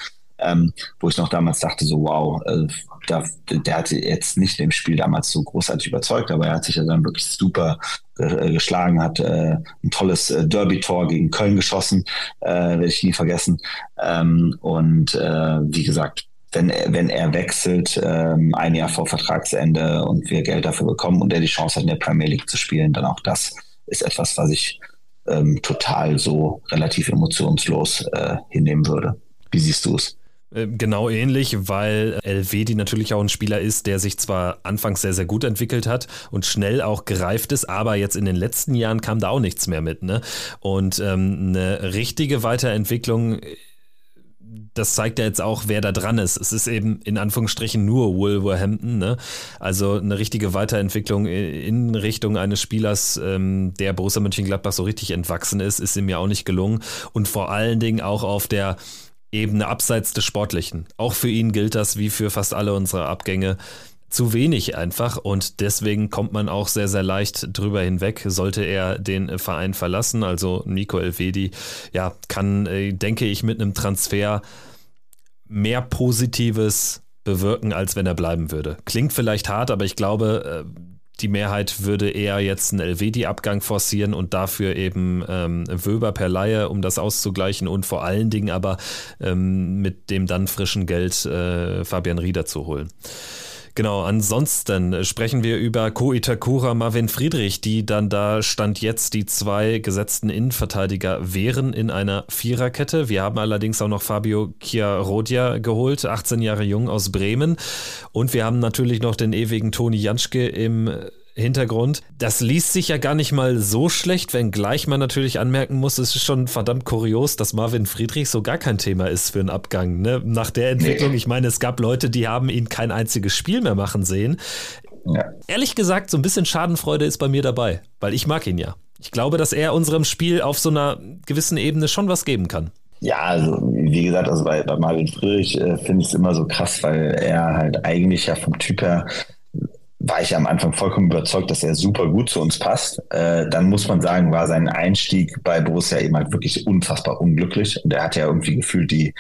Speaker 3: Ähm, wo ich noch damals dachte, so wow, äh, da, der hat jetzt nicht im Spiel damals so großartig überzeugt, aber er hat sich ja dann wirklich super äh, geschlagen, hat äh, ein tolles äh, Derby-Tor gegen Köln geschossen, äh, werde ich nie vergessen. Ähm, und äh, wie gesagt, wenn er, wenn er wechselt, ähm, ein Jahr vor Vertragsende und wir Geld dafür bekommen und er die Chance hat, in der Premier League zu spielen, dann auch das ist etwas, was ich ähm, total so relativ emotionslos äh, hinnehmen würde. Wie siehst du es?
Speaker 2: Äh, genau ähnlich, weil Elvedi natürlich auch ein Spieler ist, der sich zwar anfangs sehr, sehr gut entwickelt hat und schnell auch gereift ist, aber jetzt in den letzten Jahren kam da auch nichts mehr mit. Ne? Und ähm, eine richtige Weiterentwicklung das zeigt ja jetzt auch, wer da dran ist. Es ist eben in Anführungsstrichen nur Wolverhampton. Ne? Also eine richtige Weiterentwicklung in Richtung eines Spielers, ähm, der Borussia Mönchengladbach so richtig entwachsen ist, ist ihm ja auch nicht gelungen. Und vor allen Dingen auch auf der Ebene abseits des Sportlichen. Auch für ihn gilt das wie für fast alle unsere Abgänge zu wenig einfach und deswegen kommt man auch sehr, sehr leicht drüber hinweg, sollte er den Verein verlassen. Also Nico Elvedi, ja, kann, äh, denke ich, mit einem Transfer mehr Positives bewirken, als wenn er bleiben würde. Klingt vielleicht hart, aber ich glaube, äh, die Mehrheit würde eher jetzt einen Elvedi-Abgang forcieren und dafür eben ähm, Wöber per Laie, um das auszugleichen und vor allen Dingen aber ähm, mit dem dann frischen Geld äh, Fabian Rieder zu holen. Genau, ansonsten sprechen wir über Ko Itakura, Marvin Friedrich, die dann da stand jetzt die zwei gesetzten Innenverteidiger wären in einer Viererkette. Wir haben allerdings auch noch Fabio Chiarodia geholt, 18 Jahre jung aus Bremen. Und wir haben natürlich noch den ewigen Toni Janschke im Hintergrund. Das liest sich ja gar nicht mal so schlecht, wenngleich man natürlich anmerken muss, es ist schon verdammt kurios, dass Marvin Friedrich so gar kein Thema ist für einen Abgang. Ne? Nach der Entwicklung, ich meine, es gab Leute, die haben ihn kein einziges Spiel mehr machen sehen. Ja. Ehrlich gesagt, so ein bisschen Schadenfreude ist bei mir dabei, weil ich mag ihn ja. Ich glaube, dass er unserem Spiel auf so einer gewissen Ebene schon was geben kann.
Speaker 3: Ja, also wie gesagt, also bei, bei Marvin Friedrich äh, finde ich es immer so krass, weil er halt eigentlich ja vom Typ her war ich am Anfang vollkommen überzeugt, dass er super gut zu uns passt. Äh, dann muss man sagen, war sein Einstieg bei Borussia eben halt wirklich unfassbar unglücklich. Und er hat ja irgendwie gefühlt die,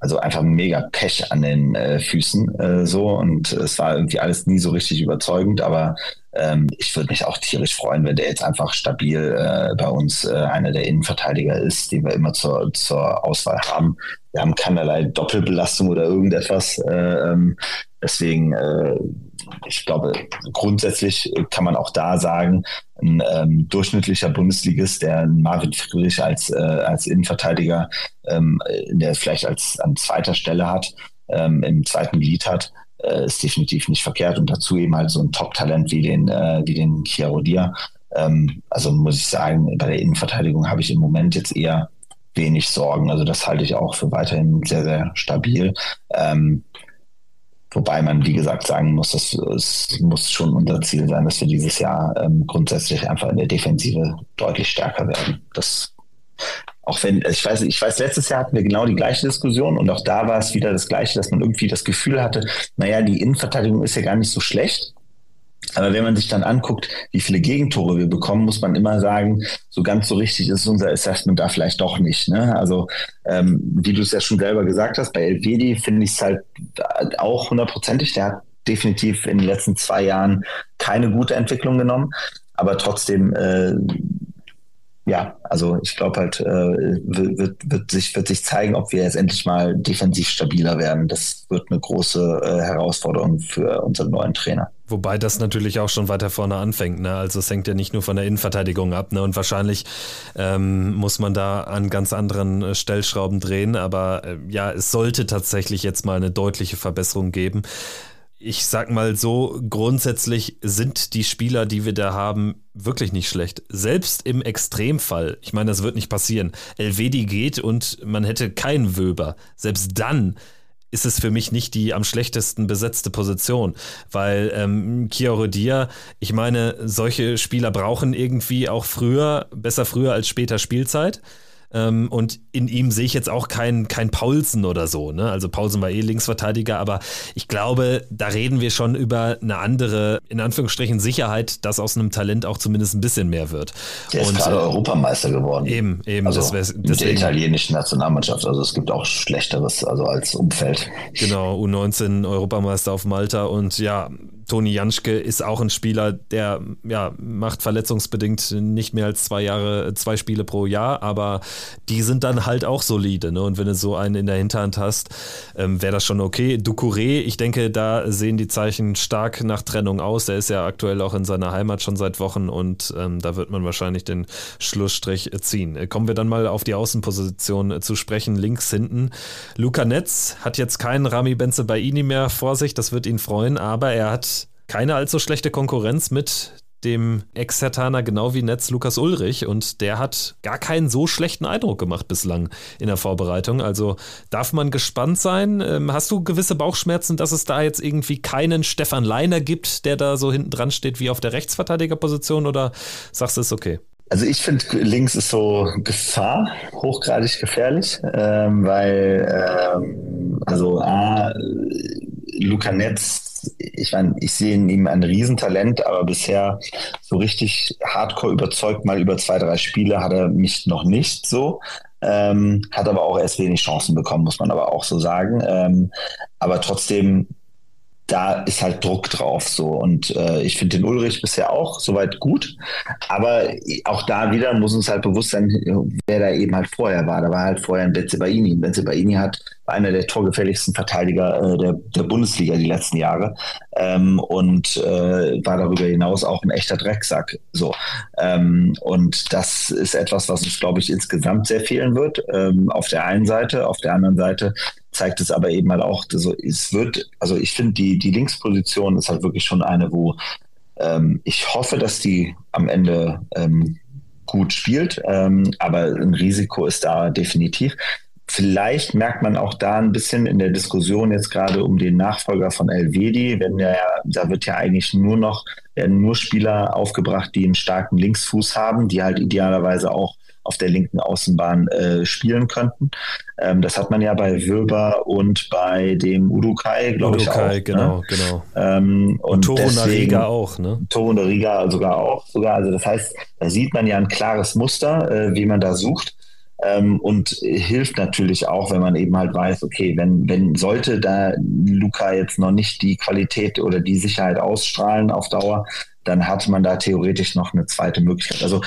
Speaker 3: also einfach mega Pech an den äh, Füßen äh, so. Und es war irgendwie alles nie so richtig überzeugend. Aber ähm, ich würde mich auch tierisch freuen, wenn der jetzt einfach stabil äh, bei uns äh, einer der Innenverteidiger ist, den wir immer zur, zur Auswahl haben. Wir haben keinerlei Doppelbelastung oder irgendetwas. Äh, ähm, deswegen äh, ich glaube, grundsätzlich kann man auch da sagen, ein ähm, durchschnittlicher Bundesligist, der Marvin Friedrich als, äh, als Innenverteidiger, ähm, der vielleicht als an zweiter Stelle hat, ähm, im zweiten Glied hat, äh, ist definitiv nicht verkehrt. Und dazu eben halt so ein Top-Talent wie den, äh, wie den Chiarodia. Ähm, also muss ich sagen, bei der Innenverteidigung habe ich im Moment jetzt eher wenig Sorgen. Also das halte ich auch für weiterhin sehr, sehr stabil. Ähm, Wobei man, wie gesagt, sagen muss, dass es muss schon unser Ziel sein, dass wir dieses Jahr ähm, grundsätzlich einfach in der Defensive deutlich stärker werden. Das auch wenn, ich weiß, ich weiß, letztes Jahr hatten wir genau die gleiche Diskussion und auch da war es wieder das Gleiche, dass man irgendwie das Gefühl hatte, naja, die Innenverteidigung ist ja gar nicht so schlecht. Aber wenn man sich dann anguckt, wie viele Gegentore wir bekommen, muss man immer sagen, so ganz so richtig ist unser Assessment da vielleicht doch nicht. Ne? Also ähm, wie du es ja schon selber gesagt hast, bei Elvedi finde ich es halt auch hundertprozentig. Der hat definitiv in den letzten zwei Jahren keine gute Entwicklung genommen. Aber trotzdem äh, ja, also ich glaube halt, äh, wird, wird, sich, wird sich zeigen, ob wir jetzt endlich mal defensiv stabiler werden. Das wird eine große äh, Herausforderung für unseren neuen Trainer.
Speaker 2: Wobei das natürlich auch schon weiter vorne anfängt. Ne? Also es hängt ja nicht nur von der Innenverteidigung ab. Ne? Und wahrscheinlich ähm, muss man da an ganz anderen äh, Stellschrauben drehen. Aber äh, ja, es sollte tatsächlich jetzt mal eine deutliche Verbesserung geben ich sag mal so, grundsätzlich sind die Spieler, die wir da haben, wirklich nicht schlecht. Selbst im Extremfall, ich meine, das wird nicht passieren. Elvedi geht und man hätte keinen Wöber. Selbst dann ist es für mich nicht die am schlechtesten besetzte Position, weil ähm, Chiarodia, ich meine, solche Spieler brauchen irgendwie auch früher, besser früher als später Spielzeit. Ähm, und in ihm sehe ich jetzt auch keinen kein Paulsen oder so. Ne? Also Paulsen war eh Linksverteidiger, aber ich glaube, da reden wir schon über eine andere, in Anführungsstrichen, Sicherheit, dass aus einem Talent auch zumindest ein bisschen mehr wird.
Speaker 3: Der ist gerade Europameister geworden.
Speaker 2: Eben, eben.
Speaker 3: Also das mit der italienischen Nationalmannschaft. Also es gibt auch Schlechteres, also als Umfeld.
Speaker 2: Genau, U19 Europameister auf Malta und ja, Toni Janschke ist auch ein Spieler, der ja, macht verletzungsbedingt nicht mehr als zwei Jahre, zwei Spiele pro Jahr, aber die sind dann halt auch solide. Ne? Und wenn du so einen in der Hinterhand hast, ähm, wäre das schon okay. Ducouré, ich denke, da sehen die Zeichen stark nach Trennung aus. Er ist ja aktuell auch in seiner Heimat schon seit Wochen und ähm, da wird man wahrscheinlich den Schlussstrich ziehen. Äh, kommen wir dann mal auf die Außenposition zu sprechen, links hinten. Luca Netz hat jetzt keinen Rami Benze bei Ini mehr vor sich, das wird ihn freuen, aber er hat keine allzu schlechte Konkurrenz mit dem Ex-Hertaner genau wie Netz Lukas Ulrich und der hat gar keinen so schlechten Eindruck gemacht bislang in der Vorbereitung. Also darf man gespannt sein. Ähm, hast du gewisse Bauchschmerzen, dass es da jetzt irgendwie keinen Stefan Leiner gibt, der da so hinten dran steht wie auf der Rechtsverteidigerposition oder sagst du es okay?
Speaker 3: Also ich finde, links ist so Gefahr, hochgradig gefährlich, ähm, weil ähm, also A, Luca Netz ich meine, ich sehe in ihm ein Riesentalent, aber bisher so richtig hardcore überzeugt, mal über zwei, drei Spiele hat er mich noch nicht so. ähm, hat aber auch erst wenig Chancen bekommen, muss man aber auch so sagen. Ähm, aber trotzdem da ist halt Druck drauf so und äh, ich finde den Ulrich bisher auch soweit gut, aber auch da wieder muss uns halt bewusst sein, wer da eben halt vorher war. Da war halt vorher ein Benzebaini. Benzebaini hat einer der torgefälligsten Verteidiger äh, der, der Bundesliga die letzten Jahre ähm, und äh, war darüber hinaus auch ein echter Drecksack. So ähm, und das ist etwas, was uns glaube ich insgesamt sehr fehlen wird. Ähm, auf der einen Seite, auf der anderen Seite zeigt es aber eben halt auch, also es wird, also ich finde, die, die Linksposition ist halt wirklich schon eine, wo ähm, ich hoffe, dass die am Ende ähm, gut spielt, ähm, aber ein Risiko ist da definitiv. Vielleicht merkt man auch da ein bisschen in der Diskussion jetzt gerade um den Nachfolger von Elvedi, wenn der, da wird ja eigentlich nur noch, werden nur Spieler aufgebracht, die einen starken Linksfuß haben, die halt idealerweise auch auf der linken Außenbahn äh, spielen könnten. Ähm, das hat man ja bei Wilber und bei dem Udukai, glaube ich, auch.
Speaker 2: Ne? genau, ne? genau.
Speaker 3: Ähm, und, und
Speaker 2: Nariga auch, ne?
Speaker 3: Toro Nariga sogar auch, sogar. Also das heißt, da sieht man ja ein klares Muster, äh, wie man da sucht. Ähm, und hilft natürlich auch, wenn man eben halt weiß, okay, wenn, wenn sollte da Luca jetzt noch nicht die Qualität oder die Sicherheit ausstrahlen auf Dauer, dann hat man da theoretisch noch eine zweite Möglichkeit. Also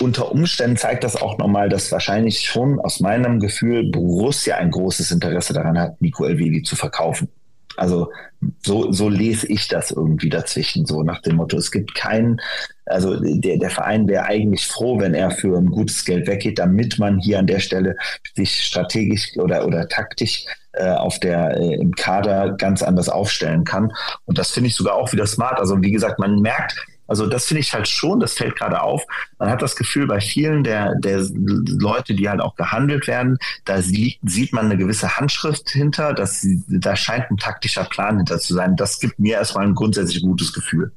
Speaker 3: unter Umständen zeigt das auch nochmal, dass wahrscheinlich schon aus meinem Gefühl Borussia ein großes Interesse daran hat, Nico Elvedi zu verkaufen. Also so, so lese ich das irgendwie dazwischen, so nach dem Motto, es gibt keinen, also der, der Verein wäre eigentlich froh, wenn er für ein gutes Geld weggeht, damit man hier an der Stelle sich strategisch oder, oder taktisch äh, auf der äh, im Kader ganz anders aufstellen kann. Und das finde ich sogar auch wieder smart. Also wie gesagt, man merkt, also das finde ich halt schon, das fällt gerade auf. Man hat das Gefühl bei vielen der, der Leute, die halt auch gehandelt werden, da sieht, sieht man eine gewisse Handschrift hinter, dass da scheint ein taktischer Plan hinter zu sein. Das gibt mir erstmal ein grundsätzlich gutes Gefühl.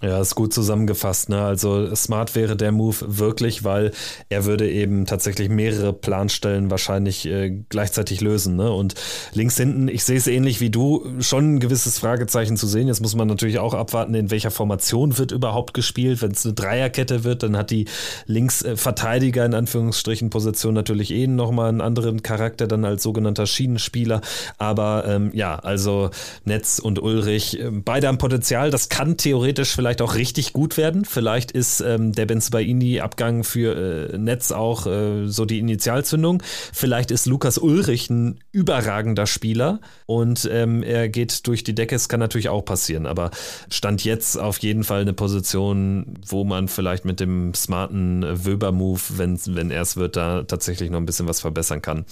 Speaker 2: Ja, ist gut zusammengefasst. Ne? Also smart wäre der Move wirklich, weil er würde eben tatsächlich mehrere Planstellen wahrscheinlich äh, gleichzeitig lösen. Ne? Und links hinten, ich sehe es ähnlich wie du, schon ein gewisses Fragezeichen zu sehen. Jetzt muss man natürlich auch abwarten, in welcher Formation wird überhaupt gespielt. Wenn es eine Dreierkette wird, dann hat die Linksverteidiger in Anführungsstrichen Position natürlich eh nochmal einen anderen Charakter dann als sogenannter Schienenspieler. Aber ähm, ja, also Netz und Ulrich, äh, beide haben Potenzial. Das kann theoretisch vielleicht vielleicht auch richtig gut werden. Vielleicht ist ähm, der Benzibaini-Abgang für äh, Netz auch äh, so die Initialzündung. Vielleicht ist Lukas Ulrich ein überragender Spieler und ähm, er geht durch die Decke. Es kann natürlich auch passieren, aber stand jetzt auf jeden Fall eine Position, wo man vielleicht mit dem smarten Wöber-Move, wenn, wenn er es wird, da tatsächlich noch ein bisschen was verbessern kann.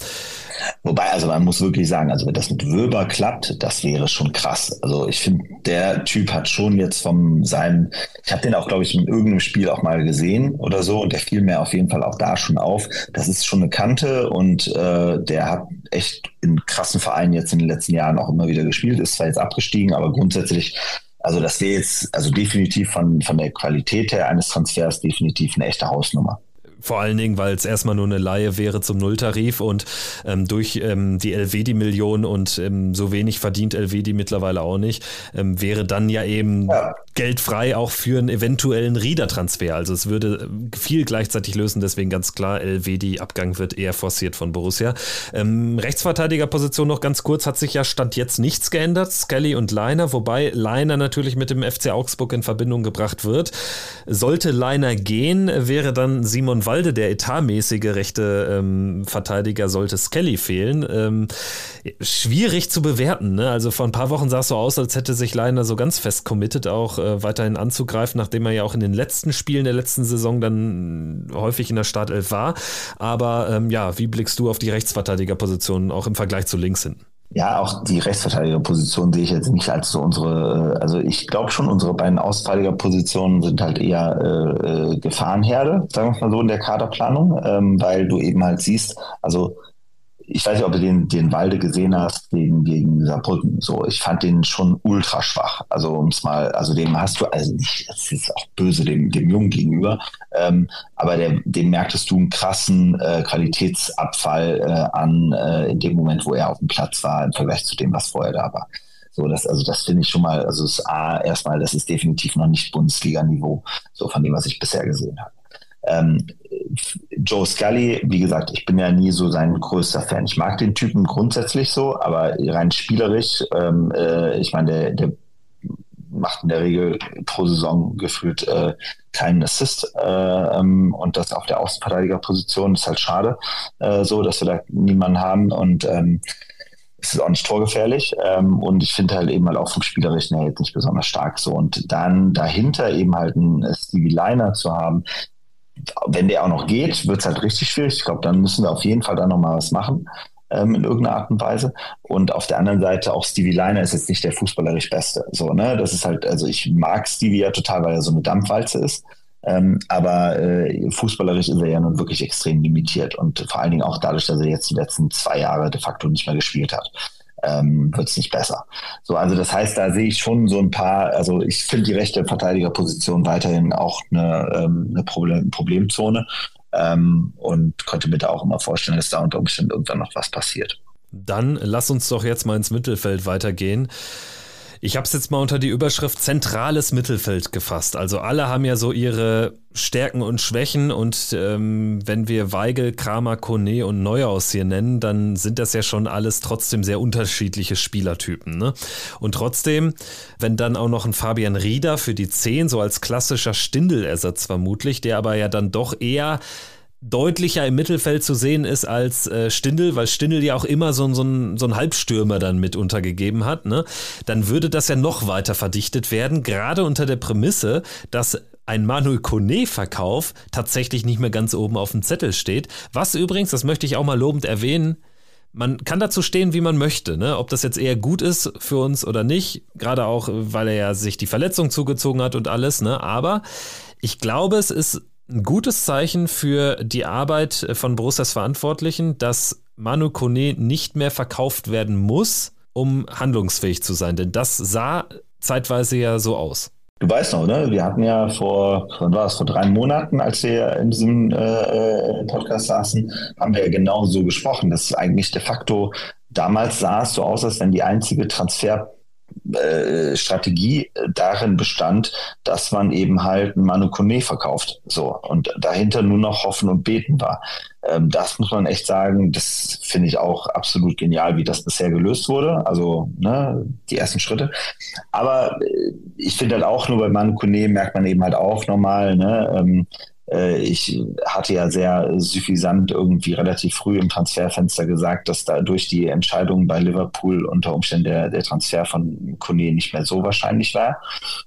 Speaker 3: Wobei, also man muss wirklich sagen, also wenn das mit Wöber klappt, das wäre schon krass. Also ich finde, der Typ hat schon jetzt vom sein seinem, ich habe den auch, glaube ich, in irgendeinem Spiel auch mal gesehen oder so und der fiel mir auf jeden Fall auch da schon auf. Das ist schon eine Kante und äh, der hat echt in krassen Vereinen jetzt in den letzten Jahren auch immer wieder gespielt, ist zwar jetzt abgestiegen, aber grundsätzlich also das wäre jetzt also definitiv von, von der Qualität her eines Transfers definitiv eine echte Hausnummer.
Speaker 2: Vor allen Dingen, weil es erstmal nur eine Laie wäre zum Nulltarif und ähm, durch ähm, die Elvedi-Million und ähm, so wenig verdient Elvedi mittlerweile auch nicht, ähm, wäre dann ja eben ja. geldfrei auch für einen eventuellen Rieder-Transfer. Also es würde äh, viel gleichzeitig lösen, deswegen ganz klar, Elvedi-Abgang wird eher forciert von Borussia. Ähm, Rechtsverteidigerposition noch ganz kurz, hat sich ja Stand jetzt nichts geändert, Skelly und Leiner, wobei Leiner natürlich mit dem FC Augsburg in Verbindung gebracht wird. Sollte Leiner gehen, wäre dann Simon Walde, der etatmäßige rechte ähm, Verteidiger, sollte Skelly fehlen. Ähm, schwierig zu bewerten. Ne? Also vor ein paar Wochen sah es so aus, als hätte sich Leiner so ganz fest committed, auch äh, weiterhin anzugreifen, nachdem er ja auch in den letzten Spielen der letzten Saison dann häufig in der Startelf war. Aber ähm, ja, wie blickst du auf die Rechtsverteidigerposition auch im Vergleich zu links hinten?
Speaker 3: Ja, auch die Rechtsverteidigerposition sehe ich jetzt nicht als so unsere, äh, also ich glaube schon, unsere beiden Ausverteidigerpositionen sind halt eher äh, äh Gefahrenherde, sagen wir mal so, in der Kaderplanung, ähm, weil du eben halt siehst, also ich weiß nicht, ob du den, den Walde gesehen hast gegen, gegen Saarbrücken. So, ich fand den schon ultra schwach. Also, um es mal, also dem hast du, also nicht, das ist auch böse dem, dem Jungen gegenüber, ähm, aber der, dem merktest du einen krassen äh, Qualitätsabfall äh, an äh, in dem Moment, wo er auf dem Platz war, im Vergleich zu dem, was vorher da war. So, das, also das finde ich schon mal, also das A, erstmal, das ist definitiv noch nicht Bundesliga-Niveau, so von dem, was ich bisher gesehen habe. Ähm, Joe Scully, wie gesagt, ich bin ja nie so sein größter Fan. Ich mag den Typen grundsätzlich so, aber rein spielerisch, ähm, äh, ich meine, der, der macht in der Regel pro Saison gefühlt äh, keinen Assist äh, ähm, und das auf der Außenverteidigerposition ist halt schade, äh, so dass wir da niemanden haben und ähm, es ist auch nicht torgefährlich ähm, und ich finde halt eben halt auch vom Spielerischen her jetzt nicht besonders stark so und dann dahinter eben halt einen Stevie Liner zu haben, wenn der auch noch geht, wird es halt richtig schwierig. Ich glaube, dann müssen wir auf jeden Fall da nochmal was machen ähm, in irgendeiner Art und Weise. Und auf der anderen Seite auch Stevie Liner ist jetzt nicht der fußballerisch Beste. So, ne? Das ist halt, also ich mag Stevie ja total, weil er so eine Dampfwalze ist. Ähm, aber äh, fußballerisch ist er ja nun wirklich extrem limitiert und vor allen Dingen auch dadurch, dass er jetzt die letzten zwei Jahre de facto nicht mehr gespielt hat. Ähm, wird es nicht besser. So, also das heißt, da sehe ich schon so ein paar, also ich finde die rechte Verteidigerposition weiterhin auch eine, ähm, eine Problem, Problemzone ähm, und konnte mir da auch immer vorstellen, dass da unter Umständen irgendwann noch was passiert.
Speaker 2: Dann lass uns doch jetzt mal ins Mittelfeld weitergehen. Ich habe es jetzt mal unter die Überschrift zentrales Mittelfeld gefasst. Also alle haben ja so ihre Stärken und Schwächen und ähm, wenn wir Weigel, Kramer, Kone und Neuhaus hier nennen, dann sind das ja schon alles trotzdem sehr unterschiedliche Spielertypen. Ne? Und trotzdem, wenn dann auch noch ein Fabian Rieder für die 10, so als klassischer Stindelersatz vermutlich, der aber ja dann doch eher deutlicher im Mittelfeld zu sehen ist als äh, Stindl, weil Stindl ja auch immer so, so, ein, so einen Halbstürmer dann mit untergegeben hat, ne? dann würde das ja noch weiter verdichtet werden, gerade unter der Prämisse, dass ein Manuel Kone-Verkauf tatsächlich nicht mehr ganz oben auf dem Zettel steht. Was übrigens, das möchte ich auch mal lobend erwähnen, man kann dazu stehen, wie man möchte, ne? ob das jetzt eher gut ist für uns oder nicht, gerade auch, weil er ja sich die Verletzung zugezogen hat und alles, ne? aber ich glaube, es ist ein gutes Zeichen für die Arbeit von Borussias Verantwortlichen, dass Manu Kone nicht mehr verkauft werden muss, um handlungsfähig zu sein. Denn das sah zeitweise ja so aus.
Speaker 3: Du weißt noch, ne? Wir hatten ja vor, wann war es, vor drei Monaten, als wir in diesem äh, äh Podcast saßen, haben wir ja genau so gesprochen, dass eigentlich de facto damals sah es so aus, als wenn die einzige Transfer äh, Strategie darin bestand, dass man eben halt Manu Kone verkauft. So. Und dahinter nur noch Hoffen und Beten war. Ähm, das muss man echt sagen, das finde ich auch absolut genial, wie das bisher gelöst wurde. Also, ne, die ersten Schritte. Aber äh, ich finde halt auch nur bei Manu Kone merkt man eben halt auch nochmal, ne, ähm, äh, ich hatte ja sehr suffisant irgendwie relativ früh im Transferfenster gesagt, dass da durch die Entscheidung bei Liverpool unter Umständen der, der Transfer von Kone nicht mehr so wahrscheinlich war.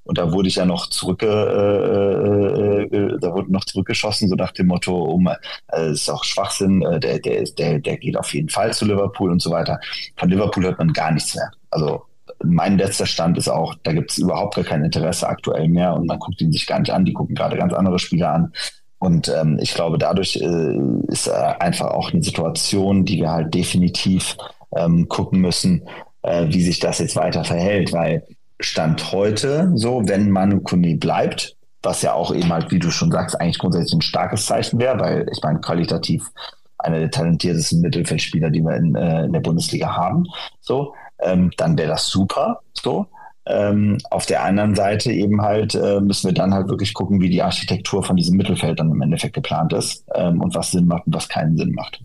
Speaker 3: Und da wurde ich ja noch zurück, äh, äh, äh, da wurde noch zurückgeschossen, so nach dem Motto, um, äh, ist auch Schwachsinn, äh, der, der, der, der geht auf jeden Fall zu Liverpool und so weiter. Von Liverpool hört man gar nichts mehr. Also mein letzter Stand ist auch, da gibt es überhaupt gar kein Interesse aktuell mehr und man guckt ihn sich gar nicht an. Die gucken gerade ganz andere Spieler an. Und ähm, ich glaube, dadurch äh, ist äh, einfach auch eine Situation, die wir halt definitiv ähm, gucken müssen, äh, wie sich das jetzt weiter verhält. Weil Stand heute, so, wenn Manu Kuni bleibt, was ja auch eben halt, wie du schon sagst, eigentlich grundsätzlich ein starkes Zeichen wäre, weil ich meine, qualitativ einer der talentiertesten Mittelfeldspieler, die wir in, äh, in der Bundesliga haben, so, ähm, dann wäre das super. So. Ähm, auf der anderen Seite eben halt äh, müssen wir dann halt wirklich gucken, wie die Architektur von diesem Mittelfeld dann im Endeffekt geplant ist ähm, und was Sinn macht und was keinen Sinn macht.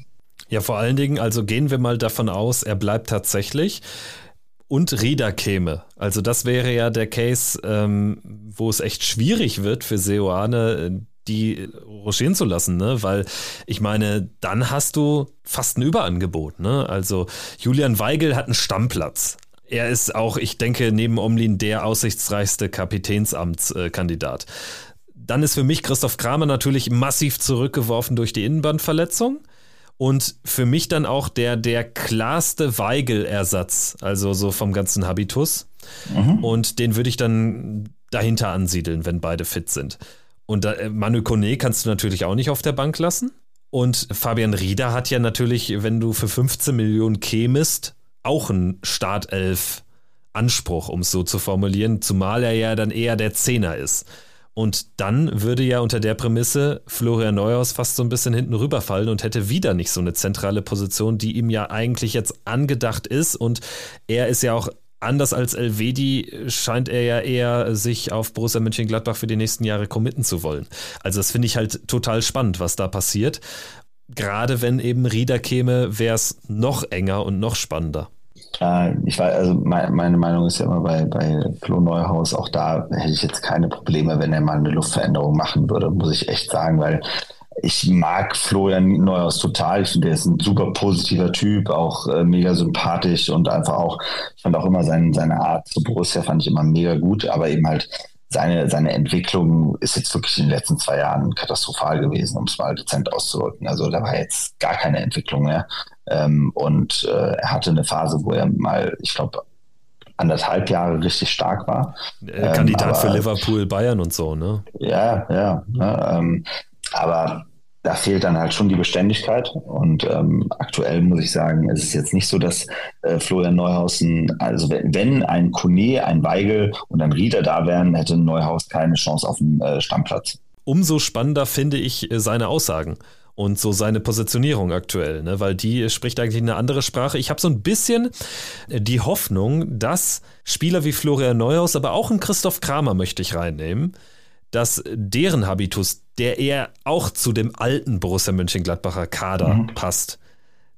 Speaker 2: Ja, vor allen Dingen, also gehen wir mal davon aus, er bleibt tatsächlich und Rieder käme. Also das wäre ja der Case, ähm, wo es echt schwierig wird für Seoane, die rochieren zu lassen, ne? Weil ich meine, dann hast du fast ein Überangebot, ne? Also Julian Weigel hat einen Stammplatz. Er ist auch, ich denke, neben Omlin der aussichtsreichste Kapitänsamtskandidat. Dann ist für mich Christoph Kramer natürlich massiv zurückgeworfen durch die Innenbandverletzung. Und für mich dann auch der, der klarste Weigel-Ersatz, also so vom ganzen Habitus. Mhm. Und den würde ich dann dahinter ansiedeln, wenn beide fit sind. Und äh, Manu Kone kannst du natürlich auch nicht auf der Bank lassen. Und Fabian Rieder hat ja natürlich, wenn du für 15 Millionen kämest, auch einen Startelf-Anspruch, um es so zu formulieren, zumal er ja dann eher der Zehner ist. Und dann würde ja unter der Prämisse Florian Neuhaus fast so ein bisschen hinten rüberfallen und hätte wieder nicht so eine zentrale Position, die ihm ja eigentlich jetzt angedacht ist. Und er ist ja auch anders als Elvedi scheint er ja eher sich auf Borussia Mönchengladbach für die nächsten Jahre committen zu wollen. Also das finde ich halt total spannend, was da passiert. Gerade wenn eben Rieder käme, wäre es noch enger und noch spannender.
Speaker 3: Ich weiß, also meine Meinung ist ja immer bei, bei Flo Neuhaus, auch da hätte ich jetzt keine Probleme, wenn er mal eine Luftveränderung machen würde, muss ich echt sagen, weil ich mag Florian Neuhaus total. Ich finde, er ist ein super positiver Typ, auch äh, mega sympathisch und einfach auch, ich fand auch immer sein, seine Art zu Borussia fand ich immer mega gut, aber eben halt seine, seine Entwicklung ist jetzt wirklich in den letzten zwei Jahren katastrophal gewesen, um es mal dezent auszudrücken. Also da war jetzt gar keine Entwicklung mehr. Ähm, und äh, er hatte eine Phase, wo er mal, ich glaube, anderthalb Jahre richtig stark war.
Speaker 2: Kandidat ähm, aber, für Liverpool, Bayern und so, ne?
Speaker 3: Ja, ja. Ne, ähm, aber da fehlt dann halt schon die Beständigkeit. Und ähm, aktuell muss ich sagen, es ist jetzt nicht so, dass äh, Florian Neuhausen, also wenn, wenn, ein Kone, ein Weigel und ein Rieder da wären, hätte Neuhaus keine Chance auf den äh, Stammplatz.
Speaker 2: Umso spannender finde ich äh, seine Aussagen und so seine Positionierung aktuell, ne? weil die spricht eigentlich eine andere Sprache. Ich habe so ein bisschen äh, die Hoffnung, dass Spieler wie Florian Neuhaus, aber auch ein Christoph Kramer möchte ich reinnehmen, dass deren Habitus, der eher auch zu dem alten Borussia Mönchengladbacher Kader mhm. passt,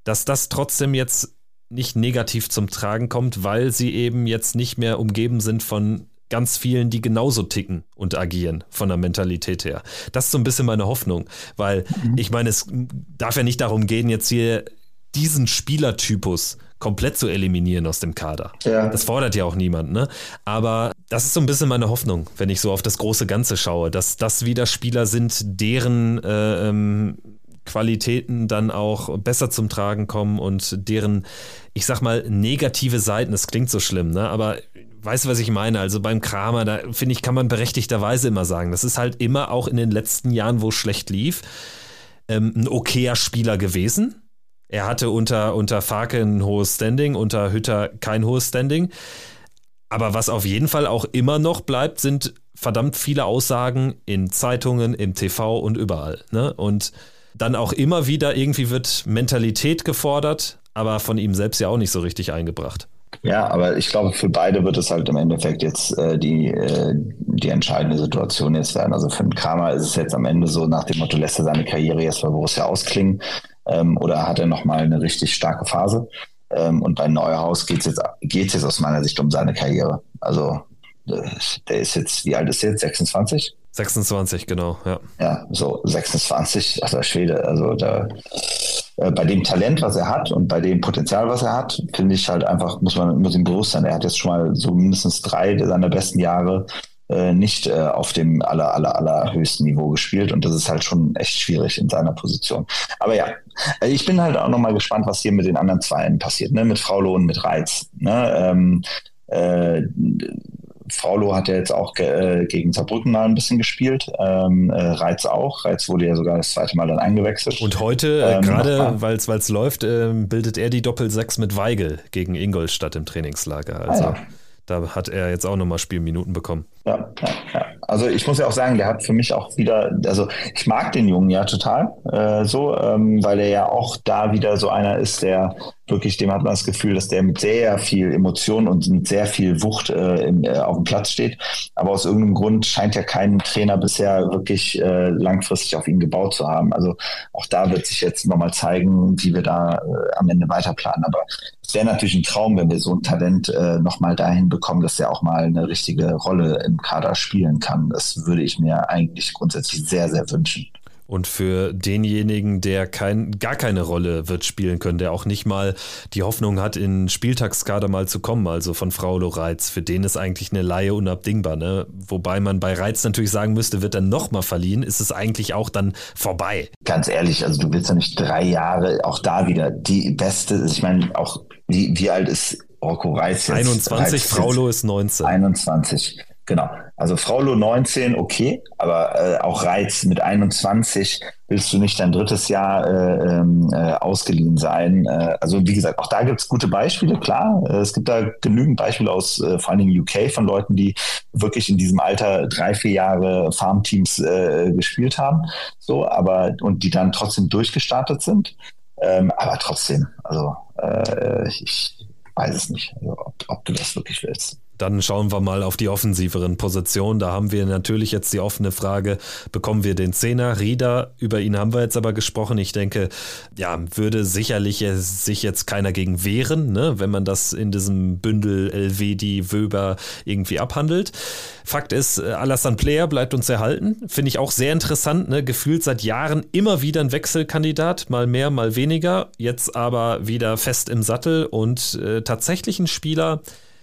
Speaker 2: dass das trotzdem jetzt nicht negativ zum Tragen kommt, weil sie eben jetzt nicht mehr umgeben sind von ganz vielen, die genauso ticken und agieren von der Mentalität her. Das ist so ein bisschen meine Hoffnung, weil mhm. ich meine, es darf ja nicht darum gehen, jetzt hier diesen Spielertypus komplett zu eliminieren aus dem Kader. Ja. Das fordert ja auch niemand, ne? Aber das ist so ein bisschen meine Hoffnung, wenn ich so auf das große Ganze schaue, dass das wieder Spieler sind, deren äh, ähm, Qualitäten dann auch besser zum Tragen kommen und deren, ich sag mal, negative Seiten, das klingt so schlimm, ne? Aber weißt du, was ich meine? Also beim Kramer, da finde ich, kann man berechtigterweise immer sagen, das ist halt immer auch in den letzten Jahren, wo es schlecht lief, ähm, ein okayer Spieler gewesen er hatte unter, unter Farke ein hohes Standing, unter Hütter kein hohes Standing. Aber was auf jeden Fall auch immer noch bleibt, sind verdammt viele Aussagen in Zeitungen, im TV und überall. Ne? Und dann auch immer wieder irgendwie wird Mentalität gefordert, aber von ihm selbst ja auch nicht so richtig eingebracht.
Speaker 3: Ja, aber ich glaube, für beide wird es halt im Endeffekt jetzt äh, die, äh, die entscheidende Situation jetzt werden. Also für den Kramer ist es jetzt am Ende so nach dem Motto, lässt er seine Karriere jetzt bei Borussia ausklingen ähm, oder hat er nochmal eine richtig starke Phase? Ähm, und bei Neuhaus geht es jetzt, geht's jetzt aus meiner Sicht um seine Karriere. Also der ist jetzt, wie alt ist er jetzt? 26?
Speaker 2: 26, genau, ja.
Speaker 3: Ja, so 26, ach der Schwede, also da, äh, bei dem Talent, was er hat und bei dem Potenzial, was er hat, finde ich halt einfach, muss man muss ihm bewusst sein, er hat jetzt schon mal so mindestens drei seiner besten Jahre äh, nicht äh, auf dem aller, aller, allerhöchsten Niveau gespielt und das ist halt schon echt schwierig in seiner Position. Aber ja, äh, ich bin halt auch nochmal gespannt, was hier mit den anderen Zweien passiert, ne? mit Fraulo und mit Reiz. Ne? Ähm, äh, Fraulo hat ja jetzt auch ge äh, gegen Saarbrücken mal ein bisschen gespielt. Ähm, äh, Reiz auch. Reiz wurde ja sogar das zweite Mal dann eingewechselt.
Speaker 2: Und heute, äh, ähm, gerade weil es läuft, äh, bildet er die Doppel-6 mit Weigel gegen Ingolstadt im Trainingslager. Also ah, ja. da hat er jetzt auch nochmal Spielminuten bekommen.
Speaker 3: Ja, ja, ja. Also ich muss ja auch sagen, der hat für mich auch wieder, also ich mag den Jungen ja total äh, so, ähm, weil er ja auch da wieder so einer ist, der wirklich, dem hat man das Gefühl, dass der mit sehr viel Emotion und mit sehr viel Wucht äh, in, äh, auf dem Platz steht. Aber aus irgendeinem Grund scheint ja kein Trainer bisher wirklich äh, langfristig auf ihn gebaut zu haben. Also auch da wird sich jetzt nochmal zeigen, wie wir da äh, am Ende weiterplanen. Aber es wäre natürlich ein Traum, wenn wir so ein Talent äh, nochmal dahin bekommen, dass er auch mal eine richtige Rolle im Kader spielen kann. Das würde ich mir eigentlich grundsätzlich sehr, sehr wünschen.
Speaker 2: Und für denjenigen, der kein, gar keine Rolle wird spielen können, der auch nicht mal die Hoffnung hat, in Spieltagskader mal zu kommen, also von Frau Reiz, für den ist eigentlich eine Laie unabdingbar. Ne? Wobei man bei Reiz natürlich sagen müsste, wird er nochmal verliehen, ist es eigentlich auch dann vorbei.
Speaker 3: Ganz ehrlich, also du willst ja nicht drei Jahre, auch da wieder die beste, ich meine, auch wie, wie alt ist Rocco Reitz
Speaker 2: jetzt? 21, Fraulo ist 19.
Speaker 3: 21. Genau. Also Fraulo 19, okay, aber äh, auch Reiz mit 21 willst du nicht dein drittes Jahr äh, ähm, äh, ausgeliehen sein. Äh, also wie gesagt, auch da gibt es gute Beispiele, klar. Äh, es gibt da genügend Beispiele aus äh, vor allem UK von Leuten, die wirklich in diesem Alter drei, vier Jahre Farmteams gespielt haben. So, aber und die dann trotzdem durchgestartet sind. Ähm, aber trotzdem, also ich weiß es nicht. Also, ob ob du das wirklich willst.
Speaker 2: Dann schauen wir mal auf die offensiveren Positionen. Da haben wir natürlich jetzt die offene Frage, bekommen wir den Zehner? Rieder, über ihn haben wir jetzt aber gesprochen. Ich denke, ja, würde sicherlich sich jetzt keiner gegen wehren, ne, wenn man das in diesem Bündel Elvedi Wöber irgendwie abhandelt. Fakt ist, äh, Alassane Player bleibt uns erhalten. Finde ich auch sehr interessant. Ne? Gefühlt seit Jahren immer wieder ein Wechselkandidat, mal mehr, mal weniger. Jetzt aber wieder fest im Sattel und äh, tatsächlich ein Spieler,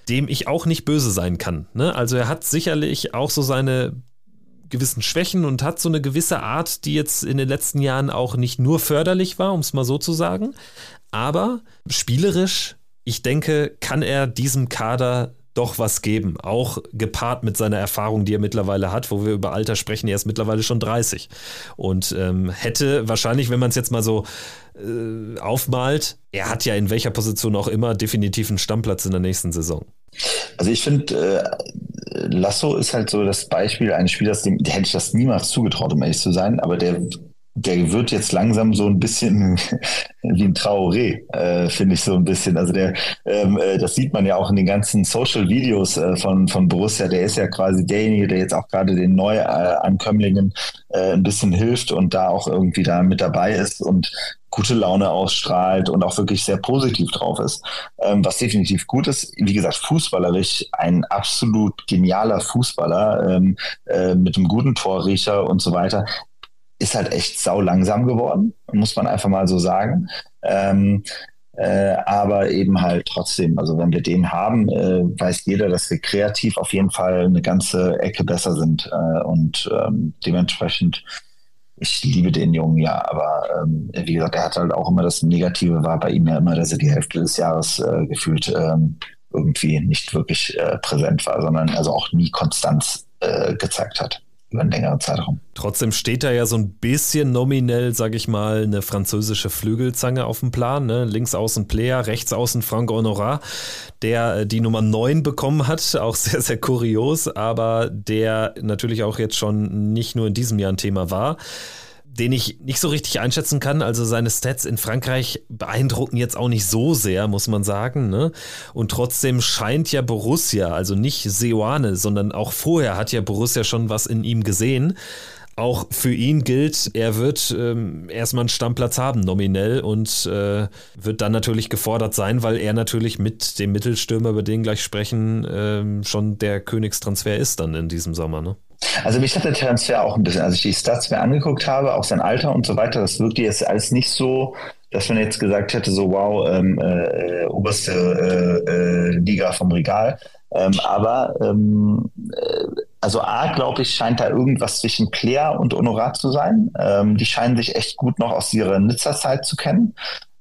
Speaker 2: dem ich auch nicht böse sein kann. Ne? Also er hat sicherlich auch so seine gewissen Schwächen und hat so eine gewisse Art, die jetzt in den letzten Jahren auch nicht nur förderlich war, um es mal so zu sagen. Aber spielerisch, ich denke, kann er diesem Kader doch was geben. Auch gepaart mit seiner Erfahrung, die er mittlerweile hat, wo wir über Alter sprechen, er ist mittlerweile schon 30. Und ähm, hätte wahrscheinlich, wenn man es jetzt mal so äh, aufmalt, er hat ja in welcher Position auch immer definitiv einen Stammplatz in der nächsten Saison.
Speaker 3: Also ich finde, äh, Lasso ist halt so das Beispiel eines Spielers, dem hätte ich das niemals zugetraut, um ehrlich zu sein, aber der der wird jetzt langsam so ein bisschen wie ein Traoré, äh, finde ich so ein bisschen. Also der, ähm, äh, das sieht man ja auch in den ganzen Social Videos äh, von, von Borussia. Der ist ja quasi derjenige, der jetzt auch gerade den Neuankömmlingen äh, ein bisschen hilft und da auch irgendwie da mit dabei ist und gute Laune ausstrahlt und auch wirklich sehr positiv drauf ist. Ähm, was definitiv gut ist, wie gesagt, fußballerisch ein absolut genialer Fußballer ähm, äh, mit einem guten Torriecher und so weiter ist halt echt sau langsam geworden, muss man einfach mal so sagen. Ähm, äh, aber eben halt trotzdem, also wenn wir den haben, äh, weiß jeder, dass wir kreativ auf jeden Fall eine ganze Ecke besser sind äh, und ähm, dementsprechend ich liebe den Jungen ja, aber ähm, wie gesagt, er hat halt auch immer das Negative war bei ihm ja immer, dass er die Hälfte des Jahres äh, gefühlt ähm, irgendwie nicht wirklich äh, präsent war, sondern also auch nie Konstanz äh, gezeigt hat über einen längeren Zeitraum.
Speaker 2: Trotzdem steht da ja so ein bisschen nominell, sage ich mal, eine französische Flügelzange auf dem Plan. Ne? Links außen Player, rechts außen Franck Honorat, der äh, die Nummer 9 bekommen hat. Auch sehr, sehr kurios, aber der natürlich auch jetzt schon nicht nur in diesem Jahr ein Thema war den ich nicht so richtig einschätzen kann. Also seine Stats in Frankreich beeindrucken jetzt auch nicht so sehr, muss man sagen. Ne? Und trotzdem scheint ja Borussia, also nicht Seoane, sondern auch vorher hat ja Borussia schon was in ihm gesehen. Auch für ihn gilt, er wird ähm, erstmal einen Stammplatz haben, nominell, und äh, wird dann natürlich gefordert sein, weil er natürlich mit dem Mittelstürmer, über den gleich sprechen, ähm, schon der Königstransfer ist dann in diesem Sommer. Ne?
Speaker 3: Also mich hat der Transfer auch ein bisschen, als ich die Stats mir angeguckt habe, auch sein Alter und so weiter, das wirkte jetzt alles nicht so, dass man jetzt gesagt hätte, so wow, ähm, äh, oberste äh, äh, Liga vom Regal. Ähm, aber ähm, äh, also A, glaube ich, scheint da irgendwas zwischen Claire und Honorat zu sein. Ähm, die scheinen sich echt gut noch aus ihrer Nizza-Zeit zu kennen.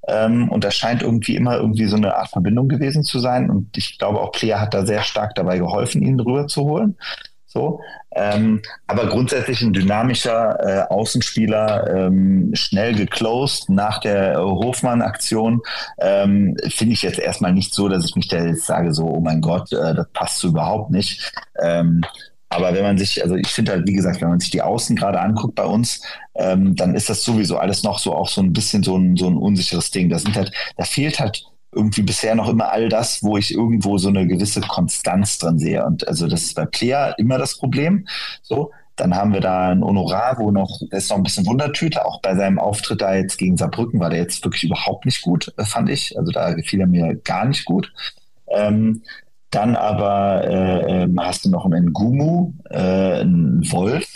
Speaker 3: Ähm, und da scheint irgendwie immer irgendwie so eine Art Verbindung gewesen zu sein. Und ich glaube auch Claire hat da sehr stark dabei geholfen, ihn rüberzuholen. So, ähm, aber grundsätzlich ein dynamischer äh, Außenspieler, ähm, schnell geclosed nach der Hofmann-Aktion, ähm, finde ich jetzt erstmal nicht so, dass ich mich da jetzt sage, so, oh mein Gott, äh, das passt so überhaupt nicht. Aber wenn man sich, also ich finde halt, wie gesagt, wenn man sich die Außen gerade anguckt bei uns, ähm, dann ist das sowieso alles noch so auch so ein bisschen so ein, so ein unsicheres Ding. Da sind halt, da fehlt halt irgendwie bisher noch immer all das, wo ich irgendwo so eine gewisse Konstanz drin sehe. Und also das ist bei Player immer das Problem. So, dann haben wir da ein Honorar, wo noch, das ist noch ein bisschen Wundertüte. Auch bei seinem Auftritt da jetzt gegen Saarbrücken war der jetzt wirklich überhaupt nicht gut, äh, fand ich. Also da gefiel er mir gar nicht gut. Ähm, dann aber äh, ähm, hast du noch einen Ngumu, äh, einen Wolf.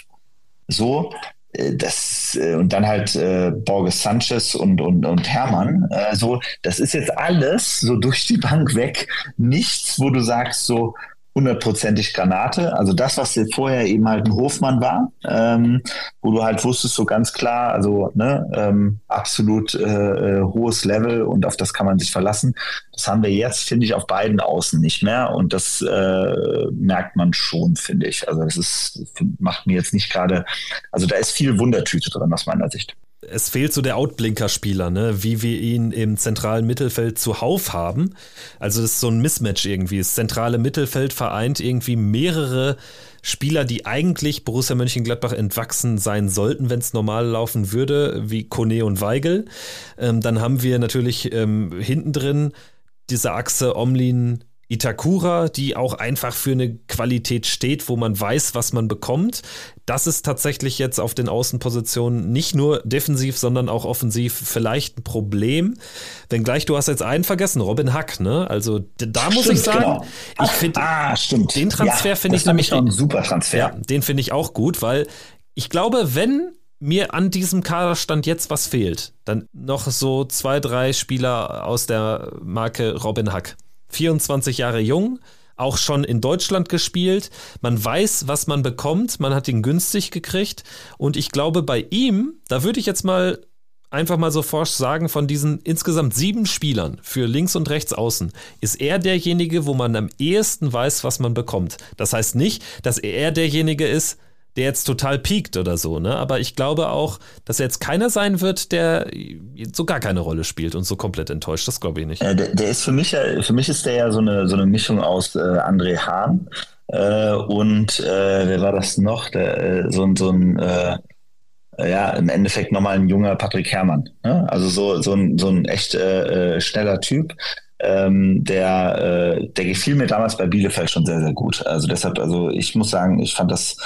Speaker 3: So, äh, das äh, und dann halt äh, Borges Sanchez und, und, und Hermann. Äh, so, das ist jetzt alles so durch die Bank weg. Nichts, wo du sagst, so, hundertprozentig Granate. Also das, was jetzt vorher eben halt ein Hofmann war, ähm, wo du halt wusstest so ganz klar, also ne, ähm, absolut äh, äh, hohes Level und auf das kann man sich verlassen. Das haben wir jetzt, finde ich, auf beiden Außen nicht mehr und das äh, merkt man schon, finde ich. Also das ist, macht mir jetzt nicht gerade, also da ist viel Wundertüte drin aus meiner Sicht
Speaker 2: es fehlt so der Outblinker-Spieler, ne? wie wir ihn im zentralen Mittelfeld zuhauf haben. Also das ist so ein Mismatch irgendwie. Das zentrale Mittelfeld vereint irgendwie mehrere Spieler, die eigentlich Borussia Mönchengladbach entwachsen sein sollten, wenn es normal laufen würde, wie Kone und Weigel. Ähm, dann haben wir natürlich ähm, hinten drin diese Achse Omlin, Itakura, die auch einfach für eine Qualität steht, wo man weiß, was man bekommt. Das ist tatsächlich jetzt auf den Außenpositionen nicht nur defensiv, sondern auch offensiv vielleicht ein Problem. Wenngleich du hast jetzt einen vergessen, Robin Hack, ne? Also da muss
Speaker 3: stimmt,
Speaker 2: ich sagen,
Speaker 3: genau.
Speaker 2: ich finde
Speaker 3: ah,
Speaker 2: den Transfer ja, finde ich nämlich
Speaker 3: ein super Transfer. Ja,
Speaker 2: den finde ich auch gut, weil ich glaube, wenn mir an diesem Kaderstand jetzt was fehlt, dann noch so zwei, drei Spieler aus der Marke Robin Hack. 24 Jahre jung, auch schon in Deutschland gespielt. Man weiß, was man bekommt. Man hat ihn günstig gekriegt. Und ich glaube, bei ihm, da würde ich jetzt mal einfach mal so forsch sagen, von diesen insgesamt sieben Spielern für links und rechts außen, ist er derjenige, wo man am ehesten weiß, was man bekommt. Das heißt nicht, dass er derjenige ist, der jetzt total piekt oder so, ne? Aber ich glaube auch, dass jetzt keiner sein wird, der so gar keine Rolle spielt und so komplett enttäuscht. Das glaube ich nicht.
Speaker 3: Äh, der, der, ist für mich ja, für mich ist der ja so eine, so eine Mischung aus äh, André Hahn äh, und äh, wer war das noch? Der, äh, so, so ein äh, ja, im Endeffekt nochmal ein junger Patrick Herrmann. Ne? Also so, so, ein, so ein echt schneller Typ. Ähm, der, der gefiel mir damals bei Bielefeld schon sehr, sehr gut. Also deshalb, also ich muss sagen, ich fand das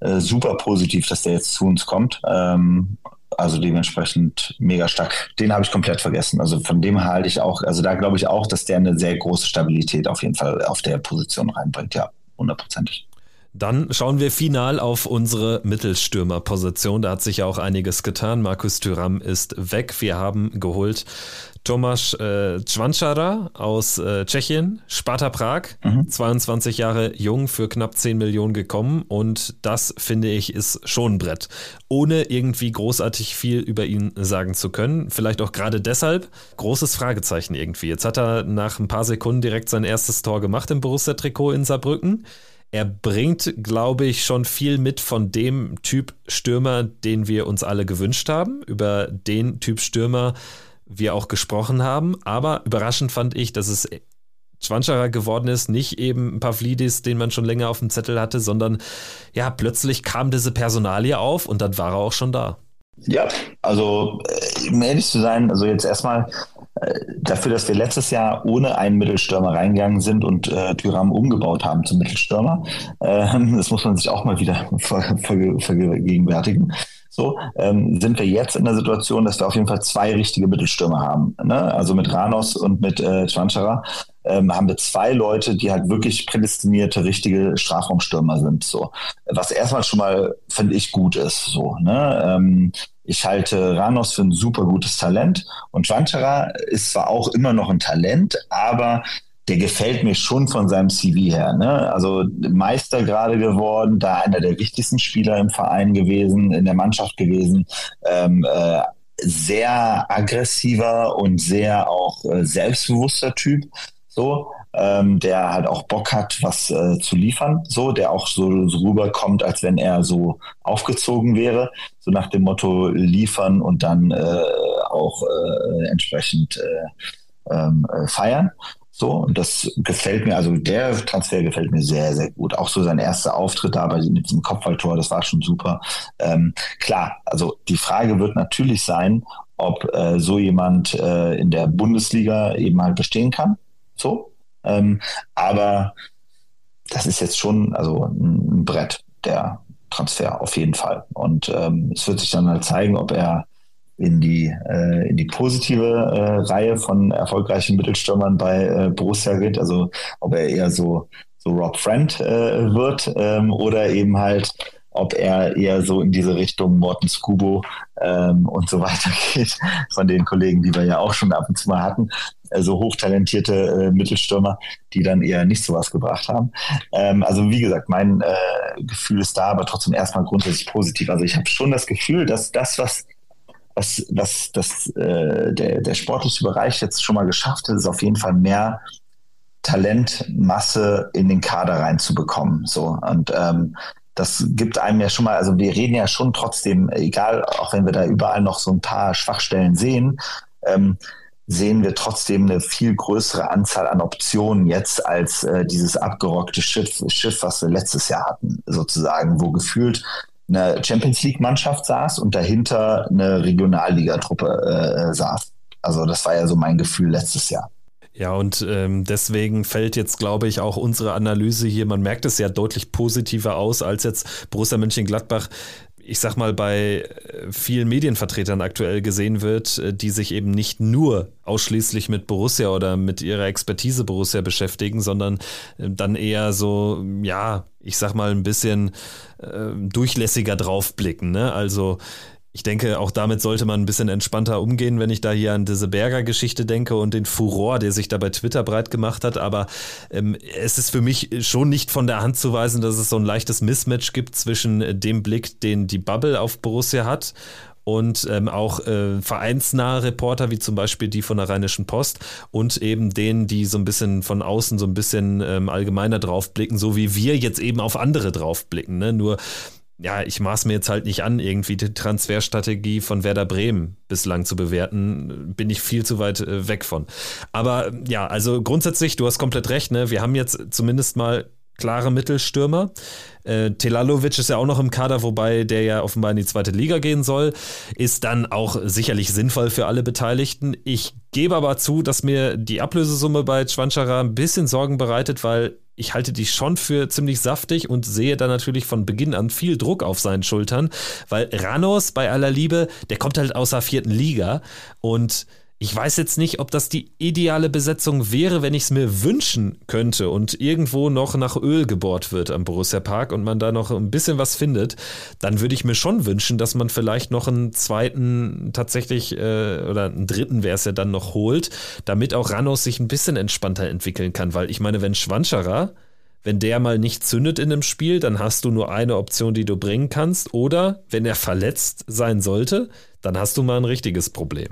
Speaker 3: äh, super positiv, dass der jetzt zu uns kommt. Ähm, also dementsprechend mega stark. Den habe ich komplett vergessen. Also von dem halte ich auch, also da glaube ich auch, dass der eine sehr große Stabilität auf jeden Fall auf der Position reinbringt. Ja, hundertprozentig.
Speaker 2: Dann schauen wir final auf unsere Mittelstürmerposition. Da hat sich ja auch einiges getan. Markus Thüram ist weg. Wir haben geholt Tomasz äh, Cvančara aus äh, Tschechien, Sparta Prag, mhm. 22 Jahre jung, für knapp 10 Millionen gekommen und das finde ich ist schon ein Brett. Ohne irgendwie großartig viel über ihn sagen zu können. Vielleicht auch gerade deshalb großes Fragezeichen irgendwie. Jetzt hat er nach ein paar Sekunden direkt sein erstes Tor gemacht im Borussia-Trikot in Saarbrücken. Er bringt, glaube ich, schon viel mit von dem Typ Stürmer, den wir uns alle gewünscht haben. Über den Typ Stürmer wir auch gesprochen haben. Aber überraschend fand ich, dass es Schwanscherer geworden ist, nicht eben Pavlidis, den man schon länger auf dem Zettel hatte, sondern ja, plötzlich kam diese Personalie auf und dann war er auch schon da.
Speaker 3: Ja, also äh, um ehrlich zu sein, also jetzt erstmal äh, dafür, dass wir letztes Jahr ohne einen Mittelstürmer reingegangen sind und äh, Tyram umgebaut haben zum Mittelstürmer, äh, das muss man sich auch mal wieder vergegenwärtigen. So, ähm, sind wir jetzt in der Situation, dass wir auf jeden Fall zwei richtige Mittelstürmer haben. Ne? Also mit Ranos und mit äh, Chwanchara ähm, haben wir zwei Leute, die halt wirklich prädestinierte, richtige Strafraumstürmer sind. So, was erstmal schon mal, finde ich, gut ist. So, ne? Ähm, ich halte Ranos für ein super gutes Talent und Chwanchara ist zwar auch immer noch ein Talent, aber der gefällt mir schon von seinem CV her. Ne? Also Meister gerade geworden, da einer der wichtigsten Spieler im Verein gewesen, in der Mannschaft gewesen. Ähm, äh, sehr aggressiver und sehr auch äh, selbstbewusster Typ. So, ähm, der halt auch Bock hat, was äh, zu liefern, so, der auch so, so rüberkommt, als wenn er so aufgezogen wäre, so nach dem Motto liefern und dann äh, auch äh, entsprechend äh, ähm, äh, feiern. So, und das gefällt mir, also der Transfer gefällt mir sehr, sehr gut. Auch so sein erster Auftritt da bei, mit diesem Kopfballtor, das war schon super. Ähm, klar, also die Frage wird natürlich sein, ob äh, so jemand äh, in der Bundesliga eben halt bestehen kann. So. Ähm, aber das ist jetzt schon also ein Brett, der Transfer auf jeden Fall. Und ähm, es wird sich dann halt zeigen, ob er in die, äh, in die positive äh, Reihe von erfolgreichen Mittelstürmern bei äh, Borussia geht. Also ob er eher so, so Rob Friend äh, wird ähm, oder eben halt ob er eher so in diese Richtung Morten Skubo ähm, und so weiter geht, von den Kollegen, die wir ja auch schon ab und zu mal hatten, also hochtalentierte äh, Mittelstürmer, die dann eher nicht so was gebracht haben. Ähm, also wie gesagt, mein äh, Gefühl ist da, aber trotzdem erstmal grundsätzlich positiv. Also ich habe schon das Gefühl, dass das, was was, was das, äh, der, der sportliche Bereich jetzt schon mal geschafft hat, ist auf jeden Fall mehr Talentmasse in den Kader reinzubekommen. So. Und ähm, das gibt einem ja schon mal, also wir reden ja schon trotzdem, egal, auch wenn wir da überall noch so ein paar Schwachstellen sehen, ähm, sehen wir trotzdem eine viel größere Anzahl an Optionen jetzt als äh, dieses abgerockte Schiff, Schiff, was wir letztes Jahr hatten, sozusagen, wo gefühlt eine Champions League-Mannschaft saß und dahinter eine Regionalligatruppe äh, saß. Also das war ja so mein Gefühl letztes Jahr.
Speaker 2: Ja, und ähm, deswegen fällt jetzt, glaube ich, auch unsere Analyse hier, man merkt es ja deutlich positiver aus, als jetzt Borussia Mönchengladbach ich sag mal, bei äh, vielen Medienvertretern aktuell gesehen wird, äh, die sich eben nicht nur ausschließlich mit Borussia oder mit ihrer Expertise Borussia beschäftigen, sondern äh, dann eher so, ja, ich sag mal, ein bisschen äh, durchlässiger draufblicken. Ne? Also ich denke, auch damit sollte man ein bisschen entspannter umgehen, wenn ich da hier an diese Berger-Geschichte denke und den Furor, der sich da bei Twitter breit gemacht hat. Aber ähm, es ist für mich schon nicht von der Hand zu weisen, dass es so ein leichtes Mismatch gibt zwischen dem Blick, den die Bubble auf Borussia hat und ähm, auch äh, vereinsnahe Reporter, wie zum Beispiel die von der Rheinischen Post und eben denen, die so ein bisschen von außen so ein bisschen ähm, allgemeiner draufblicken, so wie wir jetzt eben auf andere draufblicken. Ne? Nur ja, ich maß mir jetzt halt nicht an, irgendwie die Transferstrategie von Werder Bremen bislang zu bewerten. Bin ich viel zu weit äh, weg von. Aber ja, also grundsätzlich, du hast komplett recht, ne? Wir haben jetzt zumindest mal klare Mittelstürmer. Äh, Telalovic ist ja auch noch im Kader, wobei der ja offenbar in die zweite Liga gehen soll. Ist dann auch sicherlich sinnvoll für alle Beteiligten. Ich gebe aber zu, dass mir die Ablösesumme bei Schwanschara ein bisschen Sorgen bereitet, weil ich halte die schon für ziemlich saftig und sehe da natürlich von Beginn an viel Druck auf seinen Schultern, weil Ranos bei aller Liebe, der kommt halt aus der vierten Liga und ich weiß jetzt nicht, ob das die ideale Besetzung wäre, wenn ich es mir wünschen könnte und irgendwo noch nach Öl gebohrt wird am Borussia Park und man da noch ein bisschen was findet, dann würde ich mir schon wünschen, dass man vielleicht noch einen zweiten tatsächlich äh, oder einen dritten wäre es ja dann noch holt, damit auch Ranos sich ein bisschen entspannter entwickeln kann, weil ich meine, wenn Schwanscherer wenn der mal nicht zündet in einem Spiel, dann hast du nur eine Option, die du bringen kannst. Oder wenn er verletzt sein sollte, dann hast du mal ein richtiges Problem.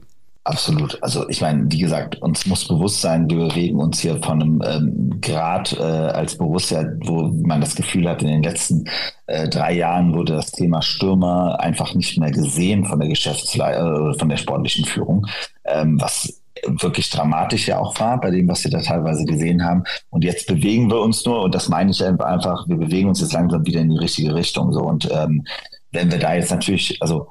Speaker 3: Absolut. Also ich meine, wie gesagt, uns muss bewusst sein, wir bewegen uns hier von einem ähm, Grad äh, als Borussia, wo man das Gefühl hat, in den letzten äh, drei Jahren wurde das Thema Stürmer einfach nicht mehr gesehen von der Geschäftsleitung, äh, von der sportlichen Führung, ähm, was wirklich dramatisch ja auch war, bei dem, was wir da teilweise gesehen haben. Und jetzt bewegen wir uns nur, und das meine ich einfach, wir bewegen uns jetzt langsam wieder in die richtige Richtung. So und ähm, wenn wir da jetzt natürlich, also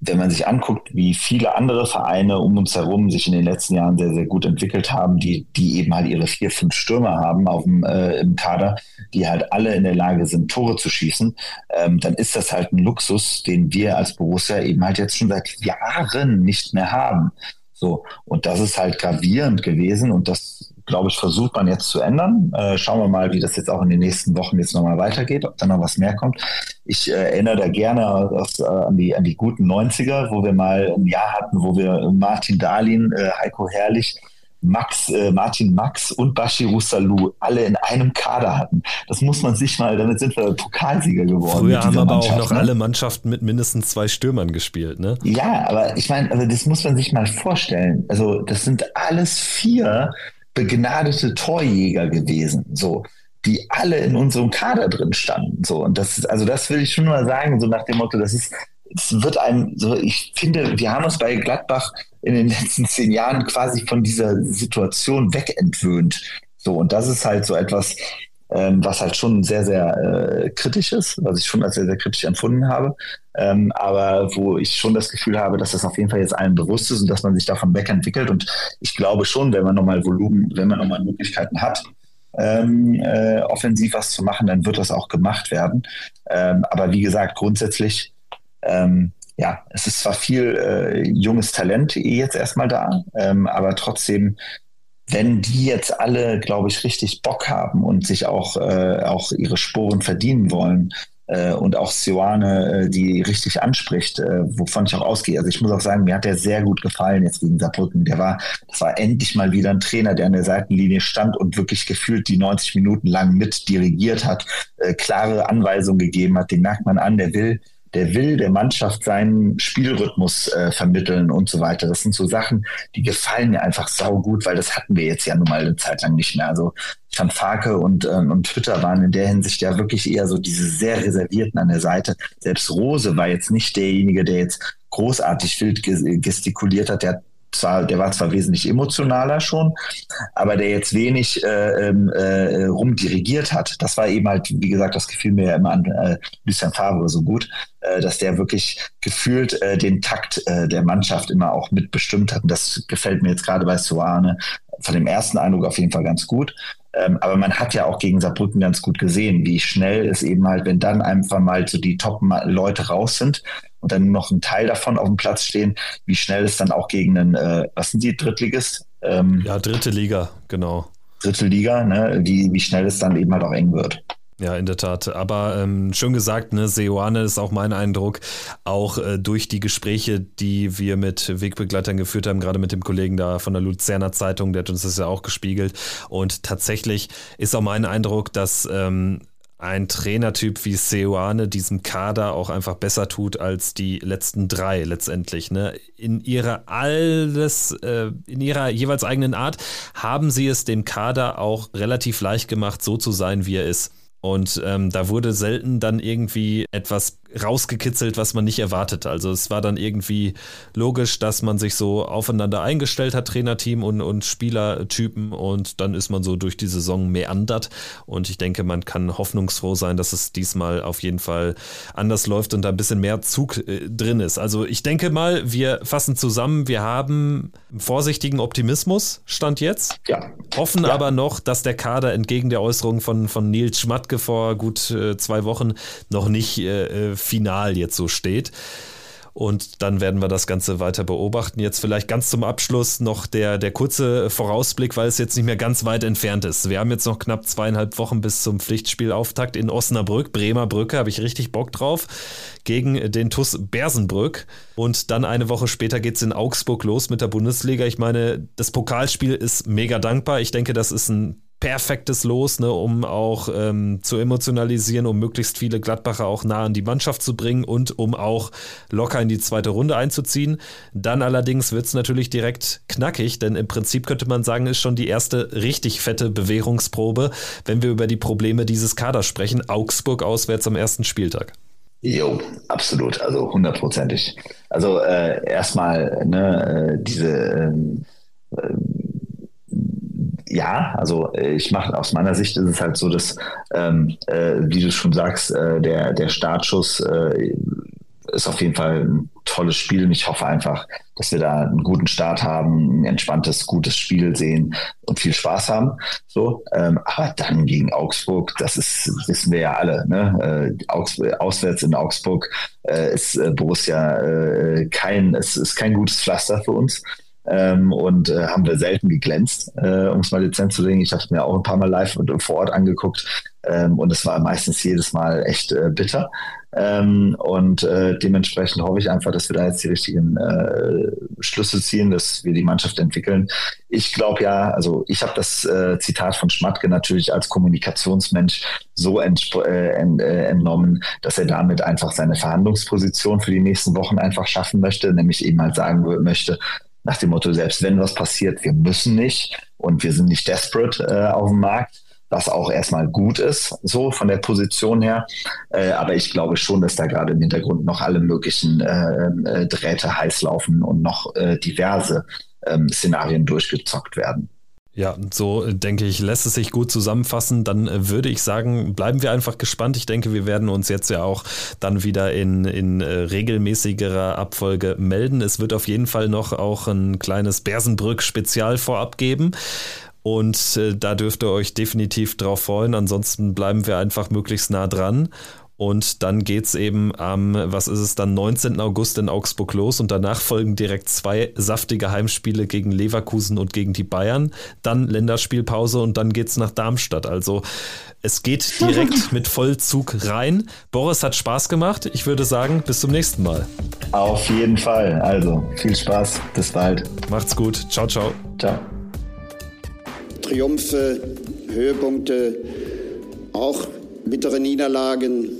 Speaker 3: wenn man sich anguckt, wie viele andere Vereine um uns herum sich in den letzten Jahren sehr, sehr gut entwickelt haben, die, die eben halt ihre vier, fünf Stürmer haben auf dem, äh, im Kader, die halt alle in der Lage sind, Tore zu schießen, ähm, dann ist das halt ein Luxus, den wir als Borussia eben halt jetzt schon seit Jahren nicht mehr haben. So, und das ist halt gravierend gewesen und das glaube ich, versucht man jetzt zu ändern. Äh, schauen wir mal, wie das jetzt auch in den nächsten Wochen jetzt nochmal weitergeht, ob da noch was mehr kommt. Ich äh, erinnere da gerne aus, äh, an, die, an die guten 90er, wo wir mal ein Jahr hatten, wo wir Martin Dahlin, äh, Heiko Herrlich, Max, äh, Martin Max und Bashiru Salou alle in einem Kader hatten. Das muss man sich mal, damit sind wir Pokalsieger geworden.
Speaker 2: Früher haben aber auch noch ne? alle Mannschaften mit mindestens zwei Stürmern gespielt, ne?
Speaker 3: Ja, aber ich meine, also das muss man sich mal vorstellen. Also das sind alles vier begnadete Torjäger gewesen, so, die alle in unserem Kader drin standen, so. Und das ist, also das will ich schon mal sagen, so nach dem Motto, das ist, es wird einem so, ich finde, wir haben uns bei Gladbach in den letzten zehn Jahren quasi von dieser Situation wegentwöhnt. So, und das ist halt so etwas, ähm, was halt schon sehr, sehr äh, kritisch ist, was ich schon als sehr, sehr kritisch empfunden habe, ähm, aber wo ich schon das Gefühl habe, dass das auf jeden Fall jetzt allen bewusst ist und dass man sich davon wegentwickelt. Und ich glaube schon, wenn man nochmal Volumen, wenn man nochmal Möglichkeiten hat, ähm, äh, offensiv was zu machen, dann wird das auch gemacht werden. Ähm, aber wie gesagt, grundsätzlich, ähm, ja, es ist zwar viel äh, junges Talent jetzt erstmal da, ähm, aber trotzdem wenn die jetzt alle, glaube ich, richtig Bock haben und sich auch, äh, auch ihre Sporen verdienen wollen äh, und auch Sioane, äh, die richtig anspricht, äh, wovon ich auch ausgehe. Also ich muss auch sagen, mir hat der sehr gut gefallen jetzt gegen Saarbrücken. Der war, das war endlich mal wieder ein Trainer, der an der Seitenlinie stand und wirklich gefühlt die 90 Minuten lang mit dirigiert hat, klare Anweisungen gegeben hat. Den merkt man an, der will der will der Mannschaft seinen Spielrhythmus äh, vermitteln und so weiter. Das sind so Sachen, die gefallen mir einfach sau gut, weil das hatten wir jetzt ja nun mal eine Zeit lang nicht mehr. Also Van Farke und, ähm, und Twitter waren in der Hinsicht ja wirklich eher so diese sehr reservierten an der Seite. Selbst Rose war jetzt nicht derjenige, der jetzt großartig wild gestikuliert hat. Der hat zwar, der war zwar wesentlich emotionaler schon, aber der jetzt wenig äh, ähm, äh, rumdirigiert hat. Das war eben halt, wie gesagt, das gefiel mir ja immer an äh, Lucien Favre so gut, äh, dass der wirklich gefühlt äh, den Takt äh, der Mannschaft immer auch mitbestimmt hat. Und das gefällt mir jetzt gerade bei Soane von dem ersten Eindruck auf jeden Fall ganz gut. Ähm, aber man hat ja auch gegen Saarbrücken ganz gut gesehen, wie schnell es eben halt, wenn dann einfach mal so die Top-Leute raus sind und dann noch ein Teil davon auf dem Platz stehen, wie schnell es dann auch gegen einen, äh, was sind die, Drittligist?
Speaker 2: Ähm, ja, dritte Liga, genau.
Speaker 3: Dritte Liga, ne, wie, wie schnell es dann eben halt auch eng wird.
Speaker 2: Ja, in der Tat. Aber ähm, schön gesagt, ne, Seoane ist auch mein Eindruck, auch äh, durch die Gespräche, die wir mit Wegbegleitern geführt haben, gerade mit dem Kollegen da von der Luzerner Zeitung, der hat uns das ja auch gespiegelt. Und tatsächlich ist auch mein Eindruck, dass ähm, ein Trainertyp wie Seoane diesem Kader auch einfach besser tut als die letzten drei letztendlich. Ne? In ihrer alles, äh, in ihrer jeweils eigenen Art haben sie es dem Kader auch relativ leicht gemacht, so zu sein, wie er ist. Und ähm, da wurde selten dann irgendwie etwas rausgekitzelt, was man nicht erwartet. Also es war dann irgendwie logisch, dass man sich so aufeinander eingestellt hat, Trainerteam und, und Spielertypen und dann ist man so durch die Saison meandert und ich denke, man kann hoffnungsfroh sein, dass es diesmal auf jeden Fall anders läuft und da ein bisschen mehr Zug äh, drin ist. Also ich denke mal, wir fassen zusammen, wir haben vorsichtigen Optimismus, stand jetzt. Ja. Hoffen ja. aber noch, dass der Kader entgegen der Äußerung von, von Nils Schmatke vor gut äh, zwei Wochen noch nicht äh, äh final jetzt so steht. Und dann werden wir das Ganze weiter beobachten. Jetzt vielleicht ganz zum Abschluss noch der, der kurze Vorausblick, weil es jetzt nicht mehr ganz weit entfernt ist. Wir haben jetzt noch knapp zweieinhalb Wochen bis zum Pflichtspielauftakt in Osnabrück. Bremer Brücke, habe ich richtig Bock drauf. Gegen den TUS Bersenbrück. Und dann eine Woche später geht es in Augsburg los mit der Bundesliga. Ich meine, das Pokalspiel ist mega dankbar. Ich denke, das ist ein perfektes Los, ne, um auch ähm, zu emotionalisieren, um möglichst viele Gladbacher auch nah an die Mannschaft zu bringen und um auch locker in die zweite Runde einzuziehen. Dann allerdings wird es natürlich direkt knackig, denn im Prinzip könnte man sagen, ist schon die erste richtig fette Bewährungsprobe, wenn wir über die Probleme dieses Kaders sprechen. Augsburg auswärts am ersten Spieltag.
Speaker 3: Jo, absolut, also hundertprozentig. Also äh, erstmal ne, äh, diese äh, ja, also äh, ich mache aus meiner Sicht ist es halt so, dass, ähm, äh, wie du schon sagst, äh, der, der Startschuss äh, ist auf jeden Fall ein tolles Spiel und ich hoffe einfach, dass wir da einen guten Start haben, ein entspanntes, gutes Spiel sehen und viel Spaß haben. So, ähm, aber dann gegen Augsburg, das ist, wissen wir ja alle, ne? Äh, Augs auswärts in Augsburg äh, ist äh, Borussia äh, kein, es ist kein gutes Pflaster für uns ähm, und äh, haben wir selten geglänzt, äh, um es mal dezent zu legen. Ich habe es mir auch ein paar Mal live und vor Ort angeguckt ähm, und es war meistens jedes Mal echt äh, bitter. Ähm, und äh, dementsprechend hoffe ich einfach, dass wir da jetzt die richtigen äh, Schlüsse ziehen, dass wir die Mannschaft entwickeln. Ich glaube ja, also ich habe das äh, Zitat von Schmatke natürlich als Kommunikationsmensch so äh, entnommen, dass er damit einfach seine Verhandlungsposition für die nächsten Wochen einfach schaffen möchte, nämlich eben halt sagen möchte, nach dem Motto, selbst wenn was passiert, wir müssen nicht und wir sind nicht desperate äh, auf dem Markt, was auch erstmal gut ist, so von der Position her. Äh, aber ich glaube schon, dass da gerade im Hintergrund noch alle möglichen äh, äh Drähte heiß laufen und noch äh, diverse ähm, Szenarien durchgezockt werden.
Speaker 2: Ja, so äh, denke ich, lässt es sich gut zusammenfassen. Dann äh, würde ich sagen, bleiben wir einfach gespannt. Ich denke, wir werden uns jetzt ja auch dann wieder in, in äh, regelmäßigerer Abfolge melden. Es wird auf jeden Fall noch auch ein kleines Bersenbrück-Spezial vorab geben. Und da dürft ihr euch definitiv drauf freuen. Ansonsten bleiben wir einfach möglichst nah dran. Und dann geht es eben am, was ist es dann, 19. August in Augsburg los und danach folgen direkt zwei saftige Heimspiele gegen Leverkusen und gegen die Bayern. Dann Länderspielpause und dann geht es nach Darmstadt. Also es geht direkt mit Vollzug rein. Boris hat Spaß gemacht. Ich würde sagen, bis zum nächsten Mal.
Speaker 3: Auf jeden Fall. Also viel Spaß. Bis bald.
Speaker 2: Macht's gut. Ciao, ciao. Ciao.
Speaker 1: Triumphe, Höhepunkte, auch bittere Niederlagen